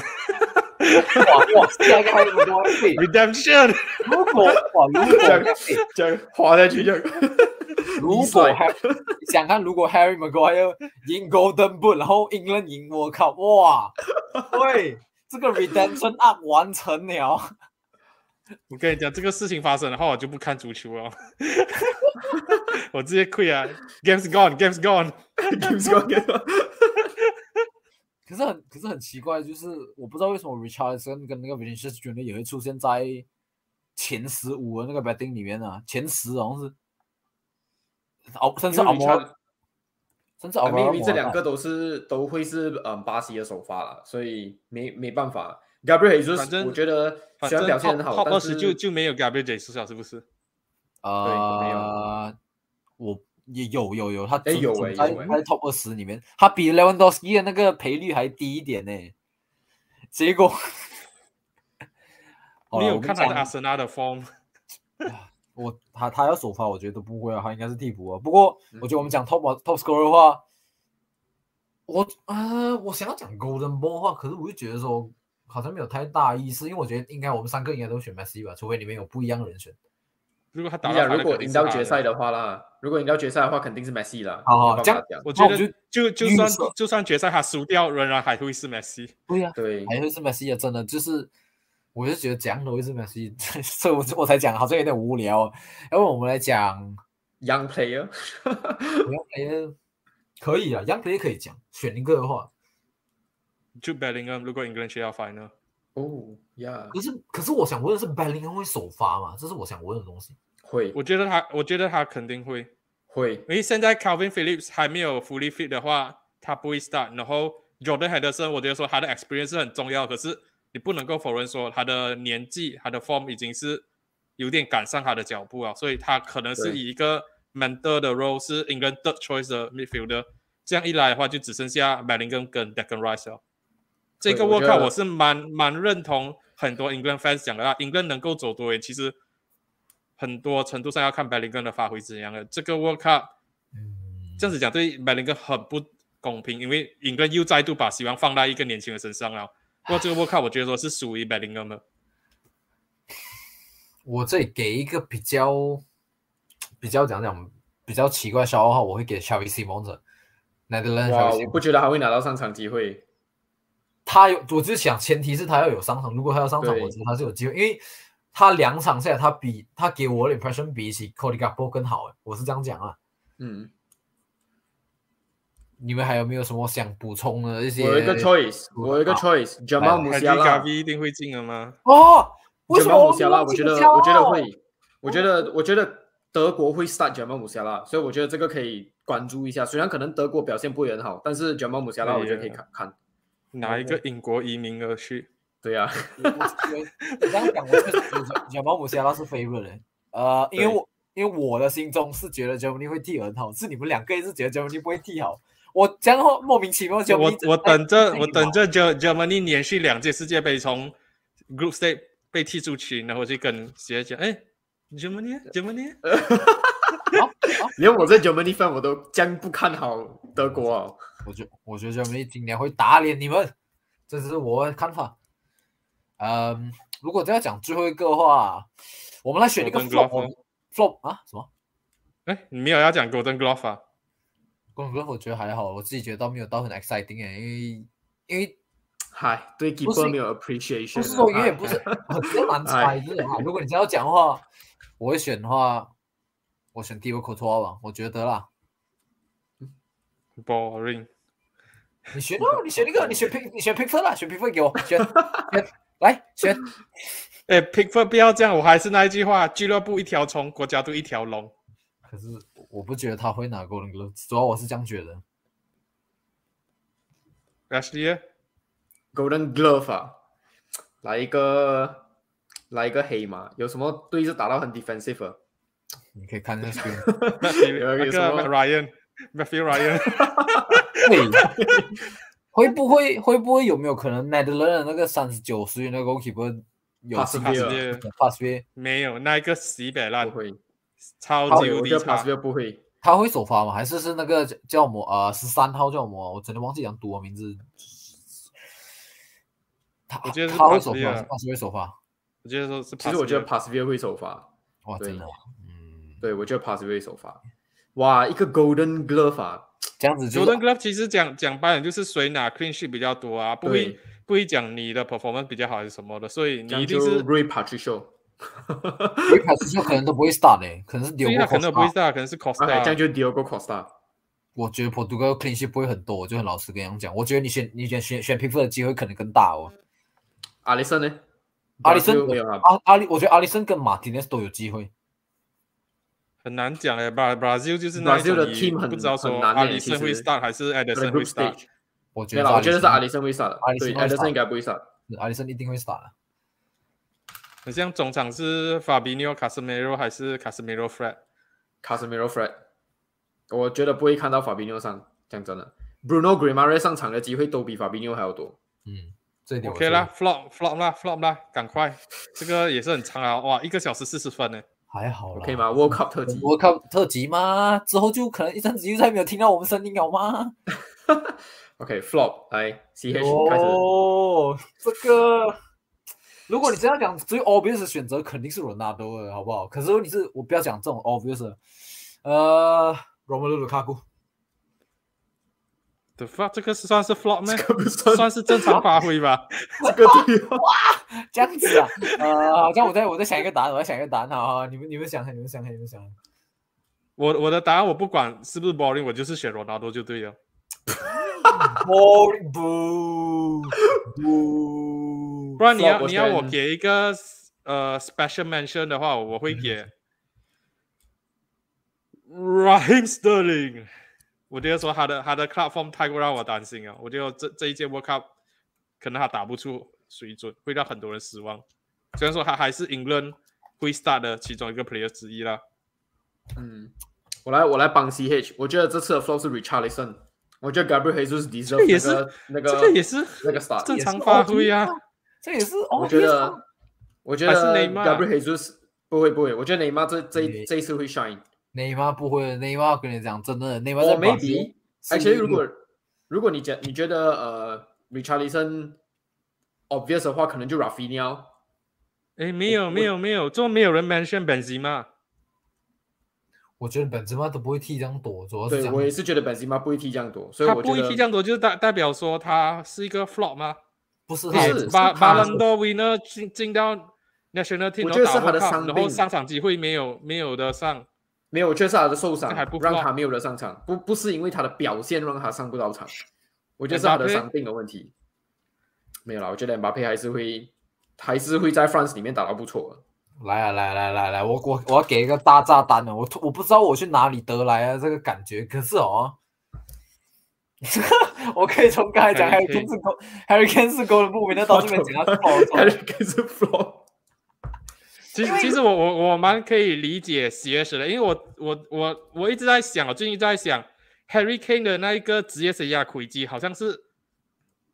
哇，下一个 Harry Maguire，，Redemption，如果哇如果这样这样滑下去这样。如果想看，如果 Harry Maguire 赢 Golden Boot，然后英格兰赢，我靠，哇，喂，这个 Redemption up 完成了。我跟你讲，这个事情发生的话，我就不看足球了，我直接 quit 啊，Game's gone，Game's gone。Games gone 可是很可是很奇怪，就是我不知道为什么 Richardson 跟那个 Vinicius Junior 也会出现在前十五的那个 betting 里面啊，前十好像是，哦，甚至因为 a m o Richard- 甚至 m o maybe 这两个都是都会是嗯巴西的首发了，所以没没办法。Gabriel 就反正是我觉得反正虽然表现 top 很好，top 但是二十就就没有 Gabriel Jesus 了，是不是？没有呃，我也有有有，他哎有准准在哎有哎他在 top 二十里面，他比 Lewandowski 的那个赔率还低一点呢。结果好你有看他的阿森纳的 form？我 他他要首发，我觉得都不会啊，他应该是替补啊。不过我觉得我们嗯讲 top top scorer 的话，我呃我想要讲 golden ball 的话，可是我就觉得说好像没有太大意思，因为我觉得应该我们三个应该都选 Messi 吧，除非里面有不一样的人选。如果他打你讲如果赢到决赛的话啦，如果赢到决赛的话，肯定是 Messi 啦。好好这样讲我觉得就就就算就算决赛他输掉，仍然还会是 Messi。对呀、对，还会是 Messi 啊，真的就是，我就觉得讲都会是 Messi，所以我我才讲好像有点无聊。要不我们来讲 Young player，Young Player，可以啊，Young Player 可以讲，选一个的话，就 Bellingham，如果 England 需要 final，哦呀，可是可是我想问的是，Bellingham 会首发吗？这是我想问的东西。会我觉得他，我觉得他肯定会，会因为现在 Calvin Phillips 还没有 fully fit 的话，他不会 start。然后 Jordan Henderson，我觉得说他的 experience 是很重要，可是你不能够否认说他的年纪、他的 form 已经是有点赶上他的脚步了，所以他可能是以一个 mentor 的 role 是 England third choice 的 midfielder。这样一来的话，就只剩下 Bellingham 跟 Declan Rice 了。这个 World 觉 Cup 我是蛮蛮认同很多 England fans 讲的啊，England 能够走多远，其实很多程度上要看 Bellingham 的发挥怎样的。这个 World Cup 嗯，这样子讲对 Bellingham 很不公平，因为 England 又再度把希望放在一个年轻人身上了。不过这个 World Cup 我觉得说是属于 Bellingham 的。我这里给一个比较比较讲讲比较奇怪消耗，我会给 Xavi Simons。Netherlands 哇，我不觉得他会拿到上场机会。他有，我就想前提是他要有上场，如果他要上场，我觉得他是有机会，因为他两场下来，他比他给我的 impression 比起 Cody Gakpo 更好，诶我是这样讲啊。嗯，你们还有没有什么想补充的一些？我有一个 choice，我有一个好 choice，Jamal 还 Musiala。一定会进了吗？哦，为什 Jamal 么 Musiala，我觉得我觉得叫会，我觉得我觉得德国会 start Jamal Musiala，所以我觉得这个可以关注一下。虽然可能德国表现不会很好，但是 Jamal Musiala 我觉得可以看看。哪一个英国移民而去？对呀、我我你这样讲，我确实觉得小毛姆加拉是 favorite 的。呃，因为我因为我的心中是觉得 Germany 会踢很好，是你们两个也是觉得 Germany 不会踢好。我这样后莫名其妙就我我等着哎我等着 Ger Germany 连续两届世界杯从 Group Stage 被踢出去，然后我就跟姐姐讲，哎，Germany Germany，连我这 Germany fan 我都将不看好德国哦。我觉我觉得 Germany 今年会打脸你们，这是我的看法。嗯，如果真要讲最后一个的话，我们来选一个 flop flop 啊什么？哎，你没有要讲 Golden Glove 啊？公牛我觉得还好，我自己觉得倒没有到很 exciting 哎，因为因为嗨，对不是 keeper 没有 appreciation，不是说永远哎不是很比较难猜，就是啊，如果你真要讲的话，我会选的话，我选 d i o c o t o 吧，我觉得啦。boring。你选哦，你选那个，你选 pick，你选 pick 啦，选 pick 给我选选，来选。哎，Pickford 不要这样，我还是那一句话，俱乐部一条虫，国家队一条龙。可是我不觉得他会拿 Golden Glove，主要我是这样觉得。Ashley，Golden Glove 啊，来一个来一个黑马，有什么对是打到很 defensive 的？你可以看那个么 Ryan，Matthew Ryan，会会不会会不会有没有可能 Netherlands 那个三十九岁那个 goalkeeper 有 pass v 没有那一个死北烂不，会，超级无敌差。不会。他会首发吗？还是是那个叫叫什么呃十三号叫什么？我真的忘记讲多名字。他我觉得是他会首发，啊他是会首发。我觉得说是，其实我觉得 a s v 会首发，哇，真的啊，嗯，对我觉得 s v 会首发。哇，一个 Golden Glove 啊，这样子就 Golden Glove 其实讲讲白了就是谁拿 clean sheet 比较多啊，不会不会讲你的 performance 比较好还是什么的，所以你就一定是 Ray Patricio。一开始就可能都不会 start 嘞，可能是对 Diogo 啊，可能不会 Costa。start，可能是 OK，这样 Costa。就 Diogo Costa。我觉得 Portugal clean sheet 不会很多，我就很老实跟你们讲，我觉得你选你选选选 Pickford 的机会可能更大哦。阿里森呢？阿里森阿阿里，我觉得阿里森跟马丁内斯都有机会。很难讲哎，Bra Brazil 就是那西的 team 很不知道说阿里森会 start 还是他的 Ederson 会 start。Stage。我觉得，我觉得是阿里森森会 start 的，对，阿里森会艾德森 start 应该不会 start。阿里森一定会 start 的。很像中场是 Fabinho、Casemiro 还是 Casemiro Fred？Casemiro Fred，我觉得不会看到 Fabinho 上，讲真的，Bruno Grimares 上场的机会都比 Fabinho 还要多。嗯，这一点 OK 觉得啦，flop flop 啦，flop 啦，赶快，这个也是很长啊，哇，一个小时四十分呢。还好啦。OK 吗？World Cup 特辑。，World Cup，特辑吗？之后就可能一阵子又再没有听到我们声音了吗？OK，Flop，来 CH 开始。哦，这个，如果你真要讲最 obvious 的选择，肯定是 Ronaldo 的，好不好？可是问题是我不要讲这种 obvious，的呃，Romelu Lukaku，The fuck，这个是算是 flop 吗？这个算，算是正常发挥吧。这个对哦。这样子啊？呃，好像我在我在想一个答案，我在想一个答案，好好，你们你们想想，你们想想，你们想想。我我的答案我不管是不是 boring，我就是选 Ronaldo 就对了。Boring boo boo，不然你要你要我给一个呃 special mention 的话，我会给 Raheem Sterling。我觉得说他的他的 club form 太过让我担心啊。我觉得这这一届 World Cup 可能他打不出水准，会让很多人失望。虽然说他还是 England 会 start 的其中一个 player 之一啦。嗯，我来我来帮 CH，我觉得这次的 flow 是 Richarlison，我觉得 Gabriel Jesus deserve 这也是那个那个这个也是那个是正常发挥啊。这也是我觉得啊，我觉还是得内马尔 Gabriel Jesus 不会不会，我觉得内马尔这这这一次会 shine。内马尔不会，内马尔跟你讲，真的，内马尔在哦巴西，maybe，而且如果如果你觉你觉得呃 Richarlison obvious 的话，可能就 Rafinha。哎，没有没有没有，这没有人 mention Benzema。我觉得本泽马都不会踢这样多，主要是对我也是觉得 Benzema 不会踢这样多，所以他我觉得不会踢这样多，就是代代表说他是一个 flop 吗？不是不他的是巴巴伦多 winner 进进到 national team，然后打我觉得是他的伤然后上场机会没有没有的上。没有，我觉得是他的受伤还不让他没有的上场，不不是因为他的表现让他上不到场，我觉得是他的伤病的问题。没有啦，我觉得巴佩还是会还是会在 France 里面打到不错的。来啊来来来来，我我我要给一个大炸弹了，我我不知道我去哪里得来啊这个感觉，可是哦，我可以从刚才讲 Harry Kane 是 Go Harry Kane 是 Golden Boot，那到这边讲他是 Harry Kane 是 flop。其实其实我我我蛮可以理解 CS 的，因为我我我我一直在想，我最近在想 Harry Kane 的那一个职业生涯轨迹好像是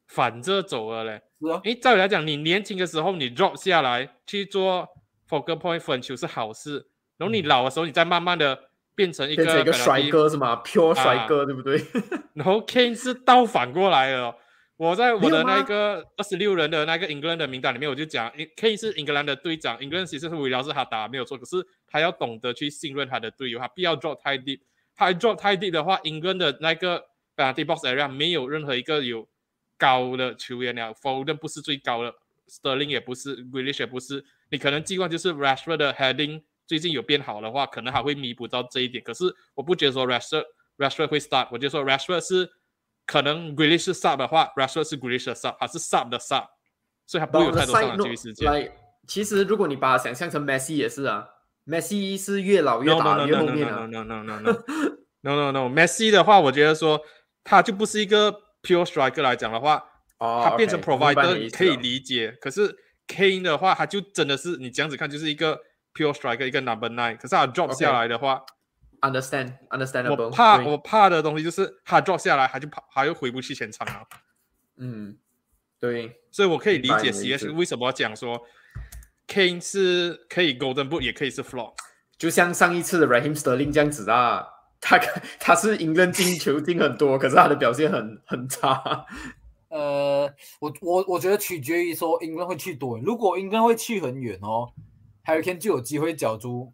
反着走了嘞。是啊，因为照理来讲，你年轻的时候你 drop 下来去做 focal point 分球是好事，然后你老的时候你再慢慢的变成一个一个帅哥是吗？pure 啊帅哥对不对？然后 Kane 是倒反过来了。我在我的那个二十六人的那个 England 的名单里面，我就讲因，Kane 是英格兰的队长，England 其实是围绕着他打没有错，可是他要懂得去信任他的队友，他不要 drop 太 deep，他一 drop 太 deep 的话，England 的那个 penalty box area 没有任何一个有高的球员了，Foden 不是最高的，Sterling 也不是 g r e a l i s h 也不是，你可能寄望就是 Rashford 的 heading 最近有变好的话，可能还会弥补到这一点。可是我不觉得说 Rashford Rashford 会 start，我就说 Rashford 是可能 g r e l i s h 是 sub 的话，Rashford 是 g r e l i s h 的 sub，他是 sub 的 sub，所以他不会有太多上场机会时间。来，其实如果你把它想象成 Messi 也是啊，Messi 是越老越 No 打 no 越 no 后 no 面 no 啊。no no no no no no no Messi 的话，我觉得说他就不是一个 pure striker 来讲的话，哦他变成 provider 可以理解，可是 Kane 的话，他就真的是你这样子看，就是一个 pure striker，一个 number nine。可是他 drop 下来的话 understand understandable。我怕我怕的东西就是他 drop 下来，他就跑，他又回不去前场了。嗯，对，所以我可以理解 CS 为什么讲说 Kane 是可以 golden boot，也可以是 flop。就像上一次的 Raheem Sterling 这样子啊，他他是赢人进球进很多，可是他的表现很很差。呃，我我我觉得取决于说英格兰会去多远。如果英格兰会去很远哦，Harry Kane 就有机会角逐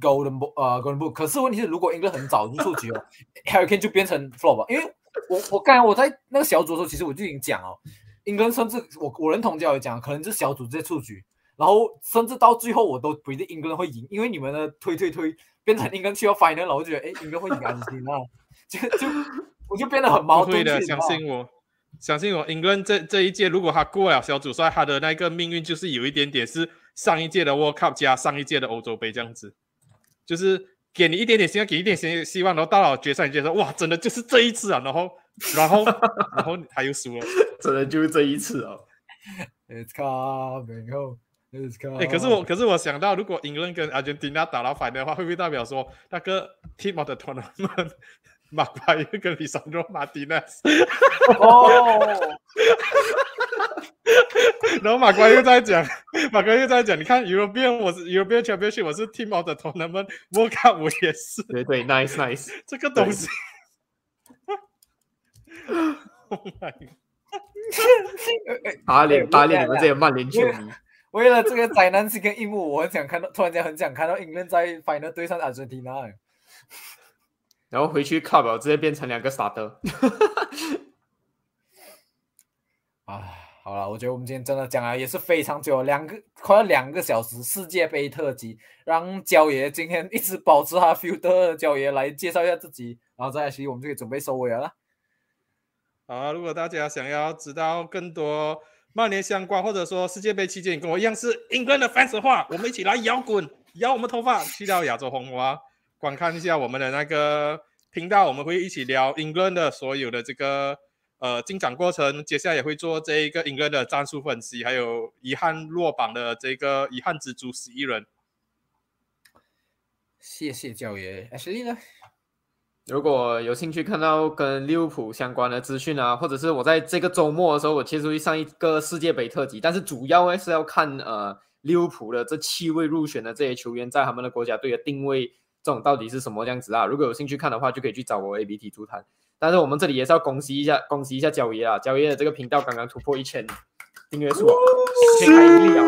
Golden Book 呃 Golden Book。可是问题是，如果英格兰很早就出局哦，Hurricane 就变成 flop 了。因为我我刚才我在那个小组的时候，其实我就已经讲哦，英格兰甚至我我认同教育讲，可能是小组直接出局，然后甚至到最后我都不一定英格兰会赢，因为你们的推推推变成英格兰去到 final，然后我就觉得哎，英格兰会赢安心啊，就就我就变得很矛盾。的，相信我，相信我。英格兰这这一届，如果他过了小组赛，他的那个命运就是有一点点是上一届的 World Cup 加上一届的欧洲杯这样子，就是给你一点点希望，给一点希希望，然后到了决赛，你觉得哇，真的就是这一次啊，然后然后然后他又输了。真的就是这一次哦。It's coming home. It's coming. 哎，可是我可是我想到，如果英格兰跟阿根廷那打到反的话，会不会代表说那个 Team of the Tournament 马奎尔跟里桑罗马蒂内斯？哦，然后马哥又在讲，马哥又在讲，你看 European 我是 European Championship，我是 Team of the Tournament World Cup 我也是对对，nice nice。这个东西。Oh my god！打脸哎打脸你们这些曼联球迷。为了这个灾难性跟一幕，我很想看到，突然间很想看到在 final 对上阿根廷啊！然后回去了直接变成两个傻的。啊，好了，我觉得我们今天真的讲了也是非常久，两个快要两个小时世界杯特辑，让焦爷今天一直保持他 feel 的 焦爷来介绍一下自己，然后再来，其实我们就可以准备收尾了。好，如果大家想要知道更多曼联相关，或者说世界杯期间跟我一样是英格兰的 fans 的话，我们一起来摇滚，摇我们头发，去到亚洲红花，观看一下我们的那个频道，我们会一起聊 England 的所有的这个呃进展过程，接下来也会做这一个英格兰的战术分析，还有遗憾落榜的这个遗憾之主十一人。谢谢教爷，Ashley 呢？如果有兴趣看到跟利物浦相关的资讯啊，或者是我在这个周末的时候，我其实会上一个世界杯特辑，但是主要呢是要看呃利物浦的这七位入选的这些球员在他们的国家队的定位，这种到底是什么样子啊？如果有兴趣看的话，就可以去找我 A B T 足坛。但是我们这里也是要恭喜一下，恭喜一下焦爷啊！焦爷的这个频道刚刚突破一千订阅数哦，天开一力啊！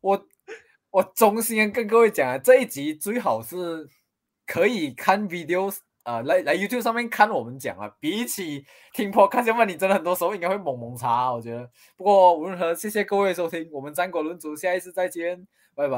我我衷心跟各位讲啊，这一集最好是可以看 video，呃，来来 YouTube 上面看我们讲啊，比起听 podcast，要不然你真的很多时候应该会猛猛查，我觉得。不过无论如何，谢谢各位收听，我们战果论足，下一次再见，拜拜。